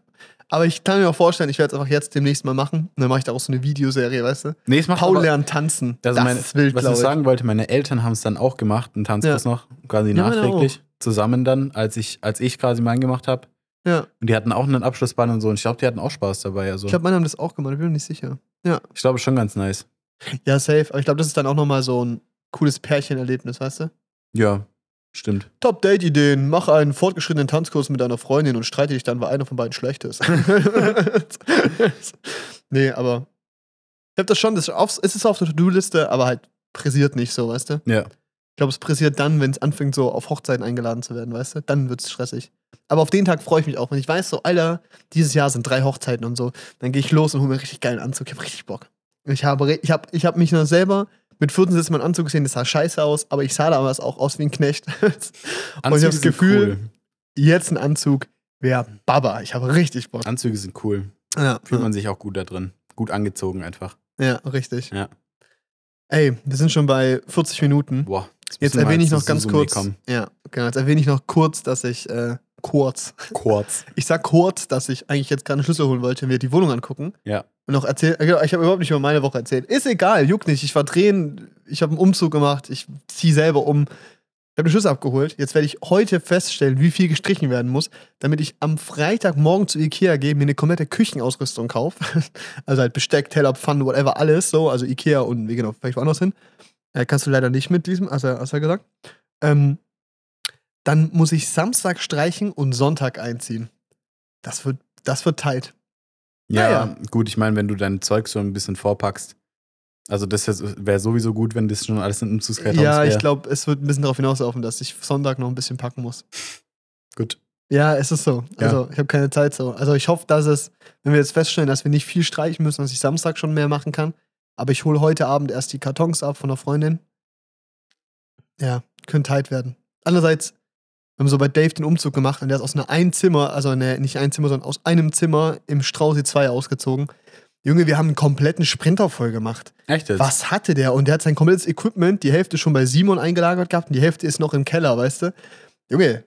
Aber ich kann mir auch vorstellen, ich werde es einfach jetzt demnächst mal machen. Und dann mache ich da auch so eine Videoserie, weißt du? Nee, es macht Paul aber, lernt tanzen. das, Das, meine, ist wild, was ich ich. sagen wollte, meine Eltern haben es dann auch gemacht, einen Tanzkurs noch, quasi Ja, meine nachträglich. Zusammen dann, als ich, als ich quasi meinen gemacht habe. Ja. Und die hatten auch einen Abschlussball und so. Und ich glaube, die hatten auch Spaß dabei. Also Ich glaube, meine haben das auch gemacht, ich bin mir nicht sicher. ich glaube schon ganz nice. Ja, safe. Aber ich glaube, das ist dann auch nochmal so ein cooles Pärchenerlebnis, weißt du? Ja, stimmt. Top-Date-Ideen. Mach einen fortgeschrittenen Tanzkurs mit deiner Freundin und streite dich dann, weil einer von beiden schlecht ist. nee, aber ich hab das schon, das ist auf, es ist auf der To-Do-Liste, aber halt pressiert nicht so, weißt du? Ja. Ich glaube, es pressiert dann, wenn es anfängt, so auf Hochzeiten eingeladen zu werden, weißt du? Dann wird es stressig. Aber auf den Tag freue ich mich auch, wenn ich weiß, so, Alter, dieses Jahr sind drei Hochzeiten und so. Dann gehe ich los und hole mir einen richtig geilen Anzug. Ich habe richtig Bock. Ich habe, ich habe, ich habe mich nur selber mit 14 Sitz meinen Anzug gesehen, das sah scheiße aus, aber ich sah damals auch aus wie ein Knecht. und ich habe Anzüge das Gefühl, cool. jetzt ein Anzug wäre Baba. Ich habe richtig Bock. Anzüge sind cool. Ja, Fühlt man sich auch gut da drin. Gut angezogen einfach. ja, richtig. Ja. Ey, wir sind schon bei 40 Minuten. Boah. Jetzt erwähne ich noch ganz kurz. kommen. Ja, genau. Jetzt erwähne ich noch kurz, dass ich äh, kurz. Kurz. Ich sag kurz, dass ich eigentlich jetzt gerade einen Schlüssel holen wollte, mir die Wohnung angucken. Ja. Und noch erzählt, äh, genau, ich habe überhaupt nicht über meine Woche erzählt. Ist egal, juckt nicht. Ich war drehen, ich habe einen Umzug gemacht, ich ziehe selber um. Ich habe den Schlüssel abgeholt. Jetzt werde ich heute feststellen, wie viel gestrichen werden muss, damit ich am Freitagmorgen zu Ikea gehe, mir eine komplette Küchenausrüstung kaufe. also halt Besteck, Teller, Pfannen, whatever, alles so. Also Ikea und wie genau, vielleicht woanders hin. Äh, kannst du leider nicht mit diesem, hast er, hast er gesagt. Ähm, dann muss ich Samstag streichen und Sonntag einziehen. Das wird, das wird tight. Ja, Naja. gut, ich meine, wenn du dein Zeug so ein bisschen vorpackst. Also das wäre sowieso gut, wenn das schon alles in Umzugskartons Ja, wäre. ich glaube, es wird ein bisschen darauf hinauslaufen, dass ich Sonntag noch ein bisschen packen muss. Gut. Ja, es ist so. Ja. Also, ich habe keine Zeit so. Also, ich hoffe, dass es, wenn wir jetzt feststellen, dass wir nicht viel streichen müssen, dass ich Samstag schon mehr machen kann. Aber ich hole heute Abend erst die Kartons ab von einer Freundin. Ja, können tight werden. Andererseits, wir haben so bei Dave den Umzug gemacht und der ist aus einer Einzimmer, also eine, nicht ein Zimmer, sondern aus einem Zimmer im Strauße 2 ausgezogen. Junge, wir haben einen kompletten Sprinter voll gemacht. Echt jetzt? Was hatte der? Und der hat sein komplettes Equipment, die Hälfte schon bei Simon eingelagert gehabt und die Hälfte ist noch im Keller, weißt du? Junge,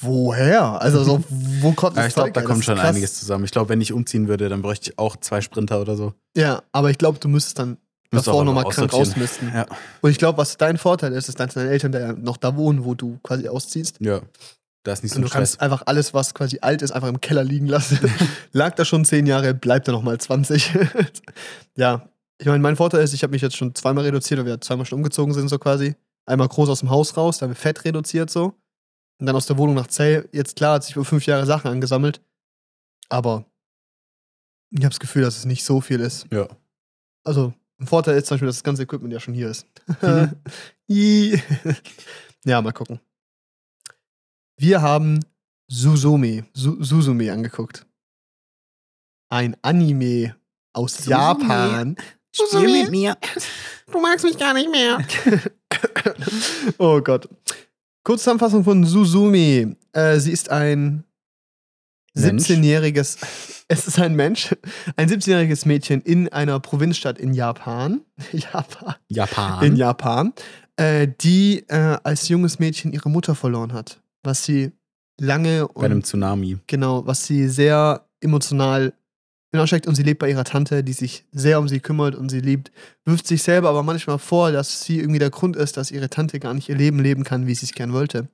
woher? Also so, wo kommt das Ja, ich glaube, da kommt schon krass. einiges zusammen. Ich glaube, wenn ich umziehen würde, dann bräuchte ich auch zwei Sprinter oder so. Ja, aber ich glaube, du müsstest dann Müsste davor nochmal krank rausmisten. Ja. Und ich glaube, was dein Vorteil ist, ist, dass deine Eltern da ja noch da wohnen, wo du quasi ausziehst. Ja. Da ist nicht so Und du Stress. kannst einfach alles, was quasi alt ist, einfach im Keller liegen lassen. Lag da schon zehn Jahre, bleibt da nochmal 20. ja, ich meine, mein Vorteil ist, ich habe mich jetzt schon zweimal reduziert, weil wir zweimal schon umgezogen sind, so quasi. Einmal groß aus dem Haus raus, dann Fett reduziert, so. Und dann aus der Wohnung nach Zell. Jetzt klar, hat sich über fünf Jahre Sachen angesammelt. Aber ich habe das Gefühl, dass es nicht so viel ist. Ja. Also, ein Vorteil ist zum Beispiel, dass das ganze Equipment ja schon hier ist. Mhm. Ja, mal gucken. Wir haben Suzume, Su Suzume angeguckt. Ein Anime aus Suzume. Japan. Spiel mit mir. Du magst mich gar nicht mehr. oh Gott. Kurzzusammenfassung von Suzume. Äh, sie ist ein? 17-jähriges, es ist ein Mensch, ein 17-jähriges Mädchen in einer Provinzstadt in Japan. Japan. Japan. In Japan. Äh, die äh, als junges Mädchen ihre Mutter verloren hat. Was sie lange Bei einem und Tsunami. genau, was sie sehr emotional hineinsteckt und sie lebt bei ihrer Tante, die sich sehr um sie kümmert und sie liebt, wirft sich selber aber manchmal vor, dass sie irgendwie der Grund ist, dass ihre Tante gar nicht ihr Leben leben kann, wie sie es gern wollte.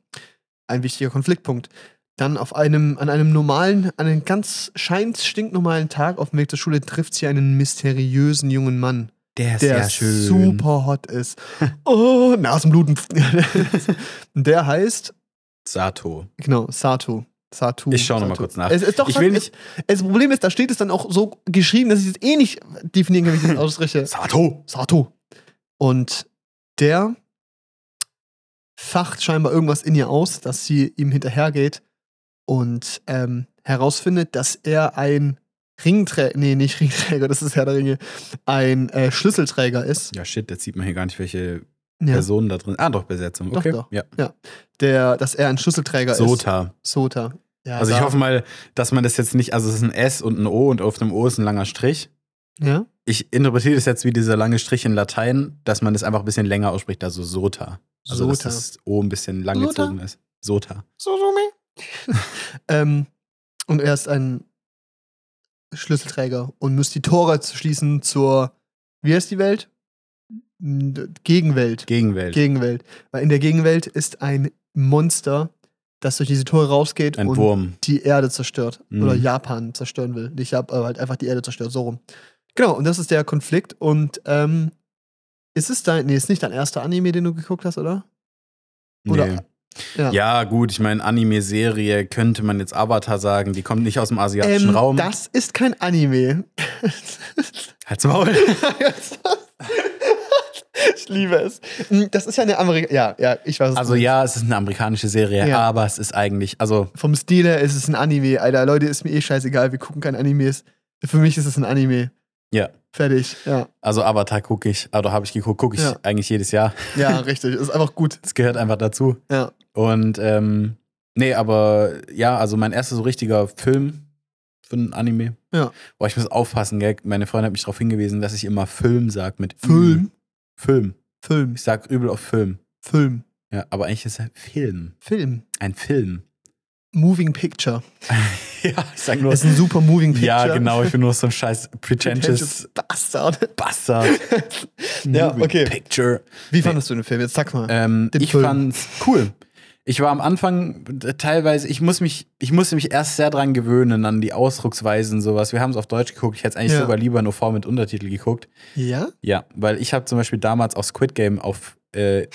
Ein wichtiger Konfliktpunkt. Dann auf einem, an einem normalen, an einem ganz scheint stinknormalen Tag auf dem Weg zur Schule trifft sie einen mysteriösen jungen Mann, Der ist der sehr schön. super hot ist. Oh, Nasenbluten. der heißt, Sato. genau, Sato. Satu. Ich schau noch mal Sato. kurz nach. Es ist doch, Ich will es, nicht- Es, das Problem ist, da steht es dann auch so geschrieben, dass ich es eh nicht definieren kann, wie ich das ausspreche. Sato. Sato. Und der facht scheinbar irgendwas in ihr aus, dass sie ihm hinterhergeht und ähm, herausfindet, dass er ein Ringträger, nee, nicht Ringträger, das ist Herr der Ringe, ein äh, Schlüsselträger ist. Ja, shit, jetzt sieht man hier gar nicht, welche Ja. Personen da drin Ah, doch, Besetzung. Doch, Okay. doch. Ja. Der, dass er ein Schlüsselträger ist. Sota. Sota. Ja, Also ich hoffe mal, dass man das jetzt nicht, also es ist ein S und ein O und auf dem O ist ein langer Strich. Ja? Ich interpretiere das jetzt wie dieser lange Strich in Latein, dass man das einfach ein bisschen länger ausspricht, also Sota. Also Sota. dass das O ein bisschen lang Sota? gezogen ist. Sota. ähm, und er ist ein Schlüsselträger und muss die Tore schließen zur, wie heißt die Welt? Gegenwelt. Gegenwelt. Gegenwelt. Weil in der Gegenwelt ist ein Monster, das durch diese Tore rausgeht ein und Wurm. die Erde zerstört. Mhm. Oder Japan zerstören will. Nicht Japan, aber halt einfach die Erde zerstört, so rum. Genau, und das ist der Konflikt. Und ähm, Ist es dein, nee, ist nicht dein erster Anime, den du geguckt hast, oder? Oder- Nee. Ja. Ja, gut, ich meine, Anime-Serie könnte man jetzt Avatar sagen, die kommt nicht aus dem asiatischen Ähm, Raum. Das ist kein Anime. Halt's Maul. ich liebe es. Das ist ja eine Amerika. Ja, ja, ich weiß es. Also nicht. ja, es ist eine amerikanische Serie, Ja. aber es ist eigentlich, also Vom Stil her ist es ein Anime. Alter, Leute, ist mir eh scheißegal. Wir gucken kein Animes. Für mich ist es ein Anime. Ja. Fertig. Ja. Also Avatar gucke ich, oder habe ich geguckt, gucke ich Ja. eigentlich jedes Jahr. Ja, richtig. Ist einfach gut. Das gehört einfach dazu. Ja. Und ähm, nee, aber ja, also mein erster so richtiger Film für ein Anime. Ja. Boah, ich muss aufpassen, gell? Meine Freundin hat mich darauf hingewiesen, dass ich immer Film sag mit. Film. Film. Film. Ich sag übel auf Film. Film. Ja, aber eigentlich ist es Film. Film. Ein Film. Moving Picture. ja, ich sag nur. Es ist ein super Moving Picture. Ja, genau, ich bin nur so ein scheiß Pretentious pretentious Bastard. Bastard. Ja, okay. Picture. Wie fandest du den Film? Jetzt sag mal. Ähm, ich Film. fand's cool. Ich war am Anfang äh, teilweise, ich muss mich, ich musste mich erst sehr dran gewöhnen an die Ausdrucksweisen und sowas. Wir haben es auf Deutsch geguckt. Ich hätte es eigentlich Ja. sogar lieber in OV mit Untertitel geguckt. ja? Ja, weil ich habe zum Beispiel damals auch Squid Game auf, äh,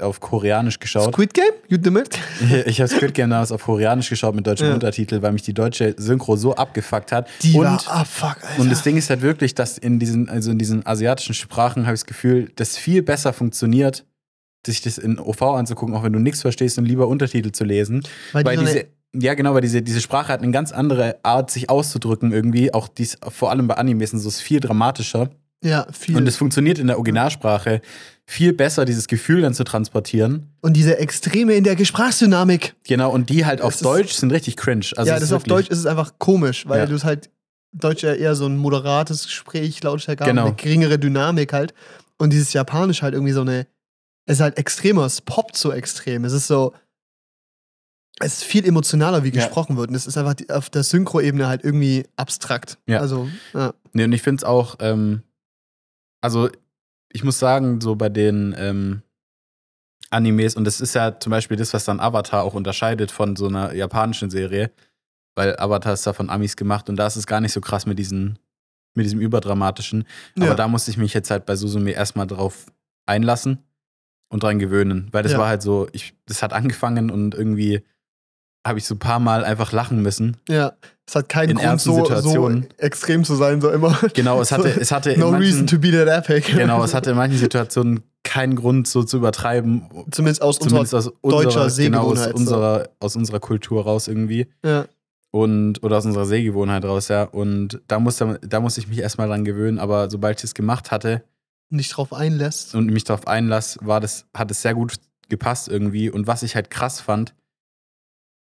auf Koreanisch geschaut. Squid Game? You it? ich habe Squid Game damals auf Koreanisch geschaut mit deutschem Ja. Untertitel, weil mich die deutsche Synchro so abgefuckt hat. Die und, war, ah, fuck, Alter. und das Ding ist halt wirklich, dass in diesen, also in diesen asiatischen Sprachen habe ich das Gefühl, das viel besser funktioniert, sich das in OV anzugucken, auch wenn du nichts verstehst und lieber Untertitel zu lesen. weil, Weil die so diese, ja genau, weil diese, diese Sprache hat eine ganz andere Art, sich auszudrücken irgendwie. Auch dies, vor allem bei Animes ist es viel dramatischer. ja, viel. Und es funktioniert in der Originalsprache viel besser, dieses Gefühl dann zu transportieren. Und diese Extreme in der Sprachdynamik. Genau, und die halt auf Es ist- Deutsch sind richtig cringe. Also ja, das ist auf Deutsch ist es einfach komisch, weil Ja. du es halt Deutsch ja eher so ein moderates Gespräch, Lautstärke, Genau. eine geringere Dynamik halt. Und dieses Japanisch halt irgendwie so eine, es ist halt extremer, es poppt so extrem. Es ist so, es ist viel emotionaler, wie Ja. gesprochen wird. Und es ist einfach die, auf der Synchro-Ebene halt irgendwie abstrakt. Ja. Also, ja. Nee, und ich finde es auch, ähm, also ich muss sagen, so bei den ähm, Animes, und das ist ja zum Beispiel das, was dann Avatar auch unterscheidet von so einer japanischen Serie, weil Avatar ist da von Amis gemacht und da ist es gar nicht so krass mit diesen, mit diesem Überdramatischen. Aber ja. da musste ich mich jetzt halt bei Suzume erstmal drauf einlassen und dran gewöhnen, weil das Ja. war halt so, ich, das hat angefangen und irgendwie habe ich so ein paar Mal einfach lachen müssen. ja. Es hat keinen In Grund, so, so extrem zu sein, so immer. Genau, es hatte, es hatte in no manchen, reason to be that epic. Genau, es hatte in manchen Situationen keinen Grund, so zu übertreiben. Zumindest aus Zumindest unserer. aus unserer, deutscher genau, aus, Sehgewohnheit, unserer, aus unserer Kultur raus irgendwie. Ja. Und, oder aus unserer Sehgewohnheit raus, ja. Und da musste, da musste ich mich erstmal dran gewöhnen, aber sobald ich es gemacht hatte Nicht drauf einlässt. und mich darauf einlass, war das, hat es sehr gut gepasst irgendwie. Und was ich halt krass fand,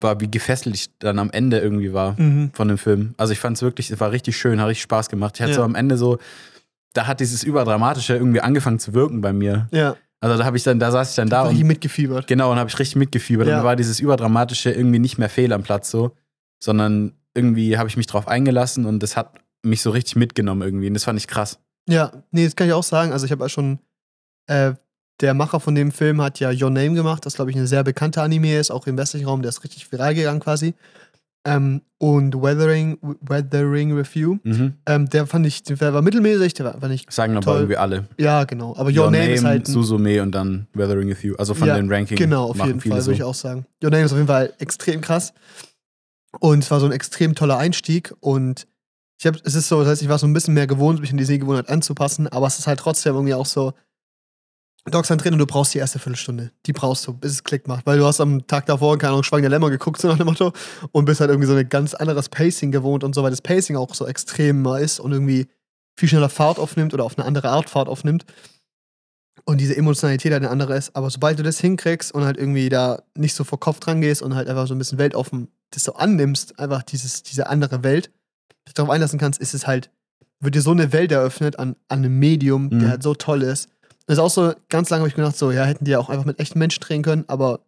war, wie gefesselt ich dann am Ende irgendwie war Mhm. von dem Film. Also ich fand es wirklich, es war richtig schön, hat richtig Spaß gemacht. Ich hatte Ja. so am Ende so, da hat dieses Überdramatische irgendwie angefangen zu wirken bei mir. Ja. Also da habe ich dann, da saß ich dann da Da und mitgefiebert. genau und habe ich richtig mitgefiebert. Ja. Und da war dieses Überdramatische irgendwie nicht mehr fehl am Platz so, sondern irgendwie habe ich mich drauf eingelassen und das hat mich so richtig mitgenommen irgendwie. Und das fand ich krass. Ja, nee, das kann ich auch sagen. Also ich habe ja schon, äh, der Macher von dem Film hat ja Your Name gemacht, das glaube ich eine sehr bekannte Anime ist, auch im westlichen Raum, der ist richtig viral gegangen quasi. Ähm, und Weathering, Weathering Review, Mhm. ähm, der fand ich, der war mittelmäßig, der war, fand ich, Sagen aber Toll. irgendwie alle. ja genau, aber Your, Name, ist halt, ein, Suzume und dann Weathering with You. Also von Ja, den Ranking. genau, auf jeden Fall, so. würde ich auch sagen. Your Name ist auf jeden Fall extrem krass und es war so ein extrem toller Einstieg und ich habe, es ist so, das heißt, ich war so ein bisschen mehr gewohnt, mich an die Sehgewohnheit anzupassen, aber es ist halt trotzdem irgendwie auch so, Dogs drin und du brauchst die erste Viertelstunde. Die brauchst du, bis es Klick macht. Weil du hast am Tag davor, keine Ahnung, Schwang der Lämmer geguckt, so nach dem Motto, und bist halt irgendwie so ein ganz anderes Pacing gewohnt und so, weil das Pacing auch so extremer ist und irgendwie viel schneller Fahrt aufnimmt oder auf eine andere Art Fahrt aufnimmt. Und diese Emotionalität halt eine andere ist. Aber sobald du das hinkriegst und halt irgendwie da nicht so vor Kopf dran gehst und halt einfach so ein bisschen weltoffen das so annimmst, einfach dieses, diese andere Welt, dich darauf einlassen kannst, ist es halt, wird dir so eine Welt eröffnet an, an einem Medium, Mhm. der halt so toll ist. Das ist auch so, ganz lange habe ich gedacht, so, ja, hätten die ja auch einfach mit echten Menschen drehen können, aber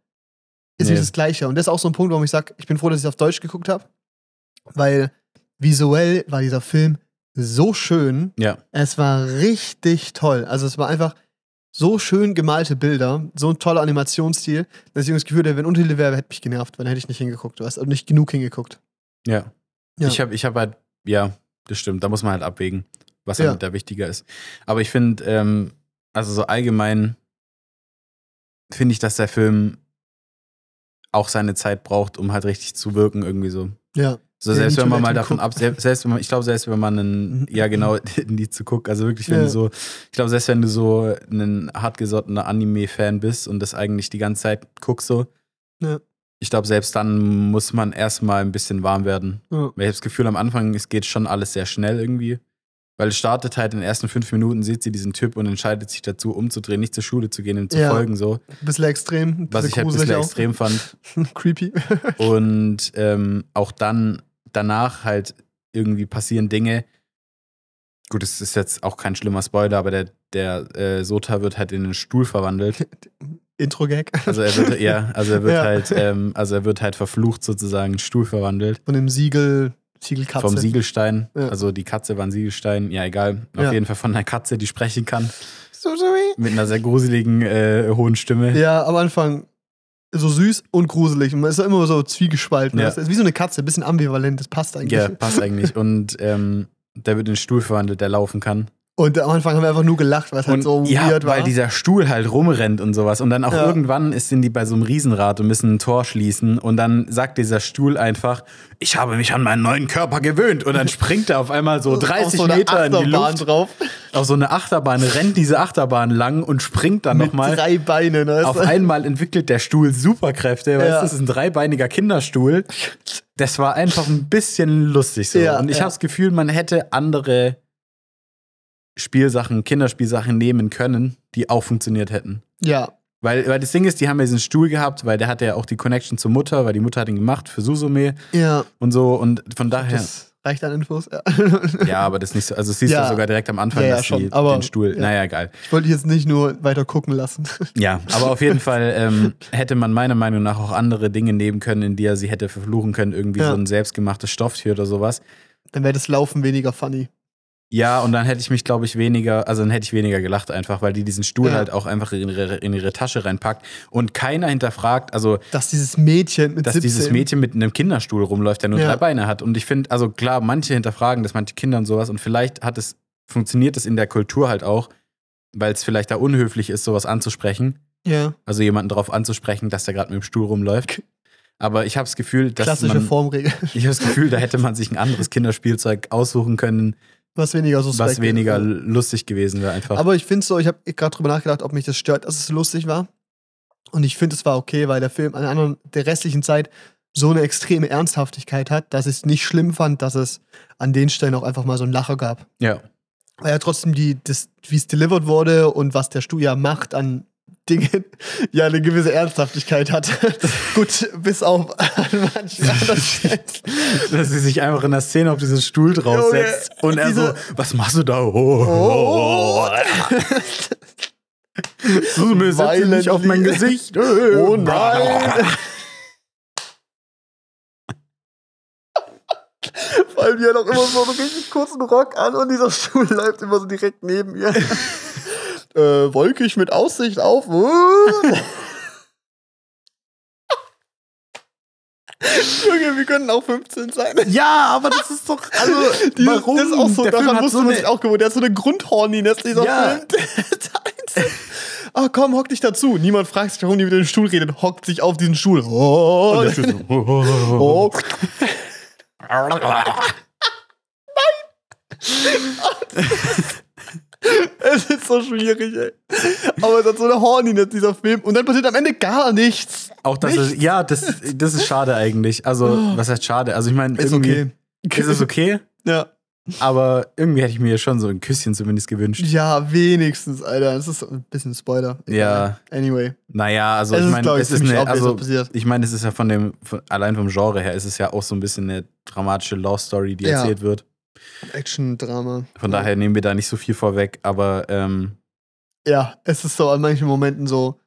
ist Nee. nicht das Gleiche. Und das ist auch so ein Punkt, warum ich sage, ich bin froh, dass ich es auf Deutsch geguckt habe, weil visuell war dieser Film so schön. Ja. Es war richtig toll. Also es war einfach so schön gemalte Bilder, so ein toller Animationsstil, dass ich das Gefühl hatte, wenn Untertitel wäre, hätte mich genervt, weil dann hätte ich nicht hingeguckt, du hast also nicht genug hingeguckt. Ja. Ja. Ich habe ich hab halt, ja, das stimmt, da muss man halt abwägen, was Ja. halt da wichtiger ist. Aber ich finde, ähm, also so allgemein finde ich, dass der Film auch seine Zeit braucht, um halt richtig zu wirken, irgendwie so. Ja. So, selbst wenn man mal davon ab, selbst, selbst wenn man, ich glaube, selbst wenn man einen, ja genau, ein Lied zu gucken, also wirklich, wenn Ja. du so, ich glaube, selbst wenn du so ein hartgesottener Anime-Fan bist und das eigentlich die ganze Zeit guckst, so, Ja. Ich glaube, selbst dann muss man erstmal ein bisschen warm werden. Ja. Weil ich habe das Gefühl, am Anfang, es geht schon alles sehr schnell irgendwie. Weil es startet halt in den ersten fünf Minuten, sieht sie diesen Typ und entscheidet sich dazu, umzudrehen, nicht zur Schule zu gehen, ihm zu Ja. folgen, so. Ein bisschen extrem. Ein Was bisschen ich halt ein bisschen auch. extrem fand. Creepy. Und ähm, auch dann, danach halt irgendwie passieren Dinge. Gut, es ist jetzt auch kein schlimmer Spoiler, aber der, der äh, Sota wird halt in einen Stuhl verwandelt. Intro-Gag. Also er wird, ja, also er wird Ja. halt, ähm, also er wird halt verflucht sozusagen, in Stuhl verwandelt. Von dem Siegel, Siegelkatze. Vom Siegelstein. Ja. Also die Katze war ein Siegelstein, ja egal. Auf Ja. jeden Fall von einer Katze, die sprechen kann. So sorry. Mit einer sehr gruseligen, äh, hohen Stimme. Ja, am Anfang so süß und gruselig. Und man ist immer so zwiegespalten. Ja. Das ist wie so eine Katze, ein bisschen ambivalent. Das passt eigentlich. Ja, passt eigentlich. Und ähm, der wird in einen Stuhl verwandelt, der laufen kann. Und am Anfang haben wir einfach nur gelacht, weil es halt so ja, weird war. weil dieser Stuhl halt rumrennt und sowas. Und dann auch Ja. irgendwann ist sind die bei so einem Riesenrad und müssen ein Tor schließen. Und dann sagt dieser Stuhl einfach, ich habe mich an meinen neuen Körper gewöhnt. Und dann springt er auf einmal so Auf 30 so Meter in die Luft. drauf. Auf so eine Achterbahn, rennt diese Achterbahn lang und springt dann nochmal. drei Beinen. weißt Auf einmal entwickelt der Stuhl Superkräfte. Weißt Ja. du, das ist ein dreibeiniger Kinderstuhl. Das war einfach ein bisschen lustig so. Ja, und ich ja. habe das Gefühl, man hätte andere Spielsachen, Kinderspielsachen nehmen können, die auch funktioniert hätten. Ja, Weil, weil das Ding ist, die haben ja diesen Stuhl gehabt, weil der hatte ja auch die Connection zur Mutter, weil die Mutter hat ihn gemacht für Susume ja. und so. Und von daher. Das reicht an Infos. Ja. Ja, aber das ist nicht so. Also, siehst Ja. du sogar direkt am Anfang, Ja, dass schon, den Stuhl. ja. Naja, egal. Ich wollte jetzt nicht nur weiter gucken lassen. Ja, aber auf jeden Fall ähm, hätte man meiner Meinung nach auch andere Dinge nehmen können, in die er sie hätte verfluchen können. Irgendwie so ein selbstgemachtes Stofftier oder sowas. Dann wäre das Laufen weniger funny. Ja, und dann hätte ich mich, glaube ich, weniger, also dann hätte ich weniger gelacht einfach, weil die diesen Stuhl Ja. halt auch einfach in ihre, in ihre Tasche reinpackt und keiner hinterfragt, also Dass dieses Mädchen mit dass 17 dieses Mädchen mit einem Kinderstuhl rumläuft, der nur Ja. drei Beine hat. Und ich finde, also klar, manche hinterfragen das, manche Kinder und sowas. Und vielleicht hat es, funktioniert es in der Kultur halt auch, weil es vielleicht da unhöflich ist, sowas anzusprechen. Ja, Also jemanden darauf anzusprechen, dass der gerade mit dem Stuhl rumläuft. Aber ich habe das Gefühl, dass klassische man, Formregel. ich habe das Gefühl, da hätte man sich ein anderes Kinderspielzeug aussuchen können, Was weniger suspekt was weniger ist. lustig gewesen wäre einfach. Aber ich finde so, ich habe gerade drüber nachgedacht, ob mich das stört, dass es lustig war. Und ich finde, es war okay, weil der Film an der anderen, der restlichen Zeit so eine extreme Ernsthaftigkeit hat, dass ich es nicht schlimm fand, dass es an den Stellen auch einfach mal so einen Lacher gab. ja. Weil ja trotzdem die, wie es delivered wurde und was der ja macht an Dingen, ja eine gewisse Ernsthaftigkeit hat. Gut, bis auf an manchen anderen Stellen. Dass sie sich einfach in der Szene auf diesen Stuhl draufsetzt Junge, und er so, was machst du da? Oh, oh. So, mir setzt nicht auf mein. Gesicht. Oh nein! Vor allem, die hat auch immer so einen richtig kurzen Rock an und dieser Stuhl läuft immer so direkt neben ihr. Äh, wolkig mit Aussicht auf. Junge, wir können auch 15 sein. Ja, aber das ist doch, also, Die, warum? Das ist auch so, Der daran musste so man eine- sich auch gewohnt. Der hat so eine Grundhorniness, dieser Ja. Film. Ah, komm, hock dich dazu. Niemand fragt sich, warum die mit dem Stuhl redet. Hockt sich auf diesen Stuhl. Oh, Und so, oh, oh, oh, oh. oh. Es ist so schwierig, ey. Aber es hat so eine Horniness, dieser Film. Und dann passiert am Ende gar nichts. Auch das ist, ja, das, das ist schade eigentlich. Also, was heißt schade? Also, ich meine, Ist irgendwie okay. ist es okay, Ja. aber irgendwie hätte ich mir schon so ein Küsschen zumindest gewünscht. Ja, wenigstens, Alter. Das ist ein bisschen Spoiler. Ja. Anyway. Naja, also Es ich meine, es ist eine, also ich meine, es ist ja von dem, von, allein vom Genre her, ist es ja auch so ein bisschen eine dramatische Love Story, die Ja. erzählt wird. Action-Drama. Von daher nehmen wir da nicht so viel vorweg, aber ähm, Ja, es ist so an manchen Momenten so.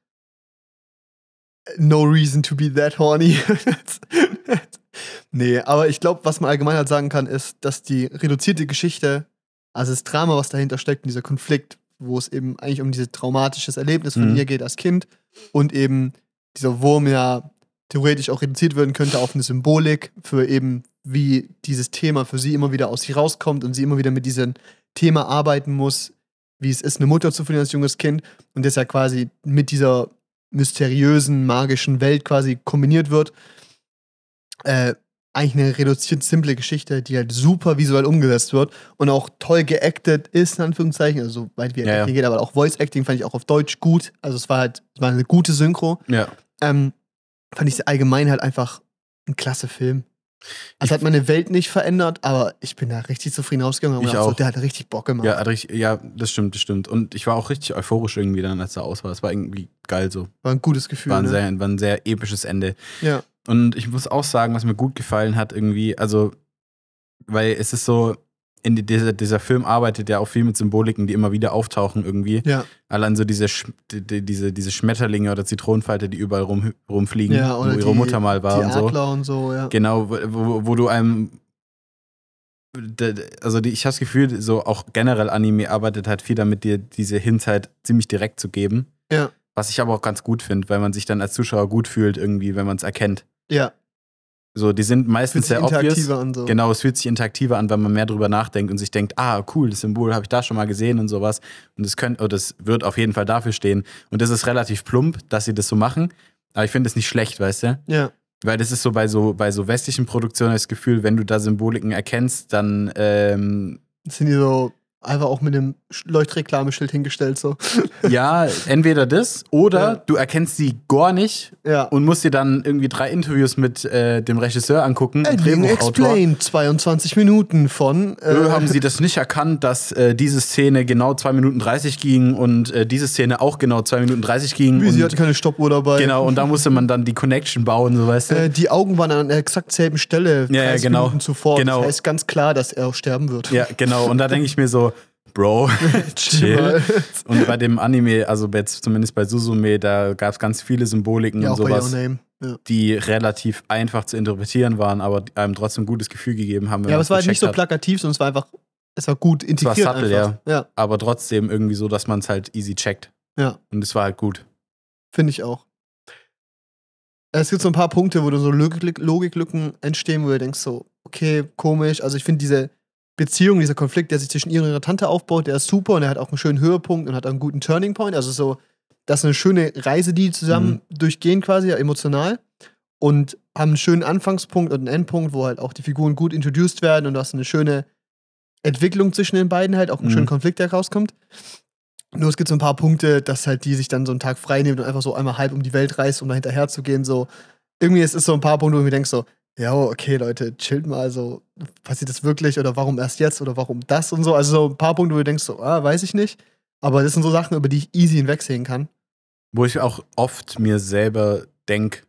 No reason to be that horny. nee, aber ich glaube, was man allgemein halt sagen kann, ist, dass die reduzierte Geschichte, also das Drama, was dahinter steckt, dieser Konflikt, wo es eben eigentlich um dieses traumatisches Erlebnis von Mhm. ihr geht als Kind und eben dieser Wurm ja theoretisch auch reduziert werden könnte auf eine Symbolik für eben, wie dieses Thema für sie immer wieder aus sich rauskommt und sie immer wieder mit diesem Thema arbeiten muss, wie es ist, eine Mutter zu verlieren als junges Kind und das ja quasi mit dieser mysteriösen, magischen Welt quasi kombiniert wird. Äh, eigentlich eine reduziert simple Geschichte, die halt super visuell umgesetzt wird und auch toll geactet ist, in Anführungszeichen. Also, so weit wie Ja, ja. Acting geht, aber auch Voice Acting fand ich auch auf Deutsch gut. Also, es war halt es war eine gute Synchro. Ja. Ähm, fand ich allgemein halt einfach ein klasse Film. Also Ich- hat meine Welt nicht verändert, aber ich bin da richtig zufrieden rausgegangen. und Ich hab so, auch. der hat richtig Bock gemacht. Ja, richtig, ja, das stimmt, das stimmt. Und ich war auch richtig euphorisch irgendwie dann, als er aus war. Es war irgendwie geil so. War ein gutes Gefühl. War ein, ne? sehr, war ein sehr episches Ende. ja. Und ich muss auch sagen, was mir gut gefallen hat, irgendwie, also, weil es ist so, in die, dieser, dieser Film arbeitet ja auch viel mit Symboliken, die immer wieder auftauchen irgendwie. Ja, Allein so diese, Sch- die, die, diese, diese Schmetterlinge oder Zitronenfalter, die überall rum, rumfliegen, ja wo ihre die, Mutter mal war die und so. Adler und so, ja. Genau, wo, wo, du einem. Also die, ich habe das Gefühl, so auch generell Anime arbeitet halt viel damit, dir diese Hints halt ziemlich direkt zu geben. Ja. Was ich aber auch ganz gut finde, weil man sich dann als Zuschauer gut fühlt, irgendwie, wenn man es erkennt. Ja, So, die sind meistens sehr obvious. an so. Genau, es fühlt sich interaktiver an, wenn man mehr drüber nachdenkt und sich denkt, ah, cool, das Symbol habe ich da schon mal gesehen und sowas. Und das könnte, oder das wird auf jeden Fall dafür stehen. Und das ist relativ plump, dass sie das so machen. Aber ich finde es nicht schlecht, weißt du? Ja, Weil das ist so bei so, bei so westlichen Produktionen das Gefühl, wenn du da Symboliken erkennst, dann ähm, sind die so einfach auch mit dem Sch- Leuchtreklameschild hingestellt so. ja, entweder das oder Ja. du erkennst sie gar nicht Ja. und musst dir dann irgendwie drei Interviews mit äh, dem Regisseur angucken, Ending Drehbuchautor. Explained, 22 Minuten von. Äh, Äh, haben sie das nicht erkannt, dass äh, diese Szene genau 2 Minuten 30 ging und äh, diese Szene auch genau 2 Minuten 30 ging? wie, sie und, hatten keine Stoppuhr dabei. genau, und da musste man dann die Connection bauen, so weißt du? Äh, die Augen waren an der exakt selben Stelle, Ja, ja, 30 genau. Minuten zuvor. Genau. Das heißt ganz klar, dass er auch sterben wird. ja, genau. Und da denke ich mir so, Bro, chill. Und bei dem Anime, also jetzt zumindest bei Suzume, da gab es ganz viele Symboliken ja, und sowas. Ja. die relativ einfach zu interpretieren waren, aber einem trotzdem ein gutes Gefühl gegeben haben. Ja, aber es war halt nicht so plakativ, sondern es war einfach, es war gut integriert. subtle, einfach. ja. Aber trotzdem irgendwie so, dass man es halt easy checkt. Ja. Und es war halt gut. Finde ich auch. Es gibt so ein paar Punkte, wo du so Logik Logiklücken entstehen, wo du denkst so, okay, komisch. Also ich finde diese Beziehung, dieser Konflikt, der sich zwischen ihr und ihrer Tante aufbaut, der ist super und der hat auch einen schönen Höhepunkt und hat einen guten Turning Point. Also so, das ist eine schöne Reise, die die zusammen durchgehen quasi, ja, emotional. Und haben einen schönen Anfangspunkt und einen Endpunkt, wo halt auch die Figuren gut introduced werden und du hast eine schöne Entwicklung zwischen den beiden halt, auch einen Mhm. schönen Konflikt, der rauskommt. Nur es gibt so ein paar Punkte, dass halt die sich dann so einen Tag frei nimmt und einfach so einmal halb um die Welt reist, um da hinterher zu gehen. So, irgendwie ist es so ein paar Punkte, wo du mir denkst so, ja, okay, Leute, chillt mal, so, passiert das wirklich oder warum erst jetzt oder warum das und so. Also so ein paar Punkte, wo du denkst so, ah, weiß ich nicht. Aber das sind so Sachen, über die ich easy hinwegsehen kann. Wo ich auch oft mir selber denke,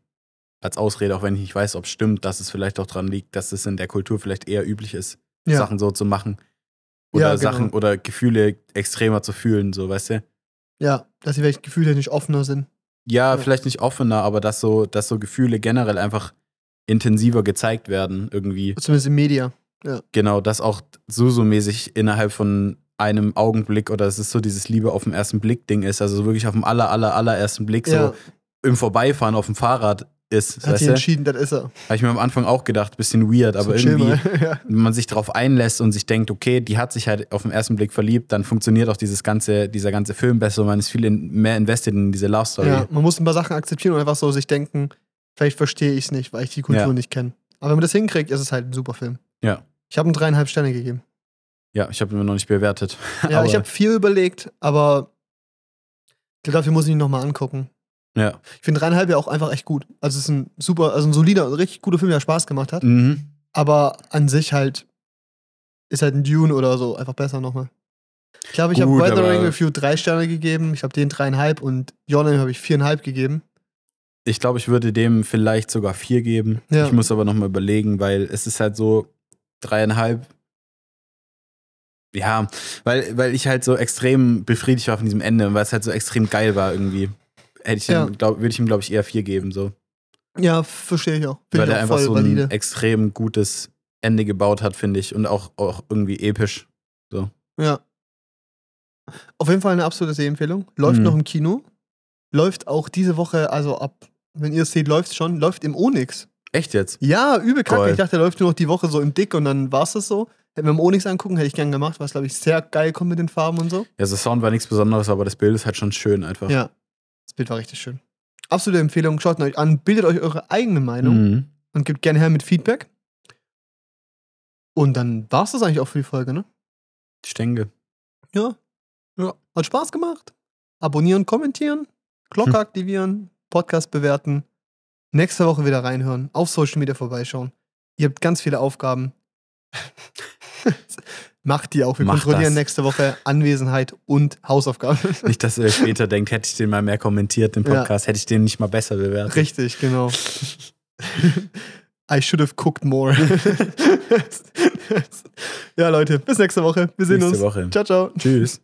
als Ausrede, auch wenn ich nicht weiß, ob es stimmt, dass es vielleicht auch dran liegt, dass es in der Kultur vielleicht eher üblich ist, Ja. Sachen so zu machen. Oder Ja, genau. Sachen oder Gefühle extremer zu fühlen, so, weißt du? Ja, dass sie vielleicht gefühltechnisch offener sind. Ja, Ja. vielleicht nicht offener, aber dass so, dass so Gefühle generell einfach intensiver gezeigt werden, irgendwie. Zumindest im Media. Genau, dass auch Susu-mäßig innerhalb von einem Augenblick oder es ist so dieses Liebe auf den ersten Blick-Ding ist, also so wirklich auf dem aller, aller, allerersten Blick, Ja, so im Vorbeifahren auf dem Fahrrad ist, hat du? entschieden, das ist er. Habe ich mir am Anfang auch gedacht, bisschen weird, aber So, irgendwie, ja. wenn man sich darauf einlässt und sich denkt, okay, die hat sich halt auf den ersten Blick verliebt, dann funktioniert auch dieses ganze, dieser ganze Film besser und man ist viel in, mehr invested in diese Love Story. ja, man muss ein paar Sachen akzeptieren und einfach so sich denken, vielleicht verstehe ich es nicht, weil ich die Kultur Ja. nicht kenne. Aber wenn man das hinkriegt, ist es halt ein super Film. Ja. Ich habe ihm dreieinhalb Sterne gegeben. Ja, ich habe ihn noch nicht bewertet. Ja, ich habe viel überlegt, aber ich dafür muss ich ihn nochmal angucken. ja. Ich finde dreieinhalb ja auch einfach echt gut. Also es ist ein super, also ein solider, richtig guter Film, der Spaß gemacht hat. Mhm. Aber an sich halt ist halt ein Dune oder so einfach besser nochmal. Ich glaube, ich habe Weathering Review drei Sterne gegeben, ich habe den dreieinhalb und Name habe ich viereinhalb gegeben. Ich glaube, ich würde dem vielleicht sogar vier geben. Ja. Ich muss aber nochmal überlegen, weil es ist halt so dreieinhalb. Ja, weil, weil ich halt so extrem befriedigt war von diesem Ende und weil es halt so extrem geil war irgendwie. Hätte ich Ja. glaub, würde ich ihm, glaube ich, eher vier geben. So. Ja, verstehe ich auch. Finde weil ich auch einfach voll so valide. ein extrem gutes Ende gebaut hat, finde ich. Und auch, auch irgendwie episch. Ja. Auf jeden Fall eine absolute Sehempfehlung. Läuft Mhm. noch im Kino. Läuft auch diese Woche, also ab, wenn ihr es seht, läuft schon, läuft im Onyx. Echt jetzt? Ja, übel kacke. Ich dachte, der läuft nur noch die Woche so im Dick und dann war es das so. Hätten wir im Onyx angucken, hätte ich gern gemacht, was, glaube ich, sehr geil kommt mit den Farben und so. Ja, so Sound war nichts Besonderes, aber das Bild ist halt schon schön einfach. Ja. Das Bild war richtig schön. Absolute Empfehlung. Schaut euch an, bildet euch eure eigene Meinung Mhm. und gebt gerne her mit Feedback. Und dann war es das eigentlich auch für die Folge, ne? Ich denke. Ja. Ja. Hat Spaß gemacht. Abonnieren, kommentieren, Glocke Hm. aktivieren, Podcast bewerten. Nächste Woche wieder reinhören, auf Social Media vorbeischauen. Ihr habt ganz viele Aufgaben. Macht die auch. Wir Macht kontrollieren das. nächste Woche Anwesenheit und Hausaufgaben. Nicht, dass ihr später denkt, hätte ich den mal mehr kommentiert, den Ja. Podcast, hätte ich den nicht mal besser bewertet. Richtig, genau. I should have cooked more. ja, Leute, bis nächste Woche. Wir sehen Nächste uns. Woche. Ciao, ciao. Tschüss.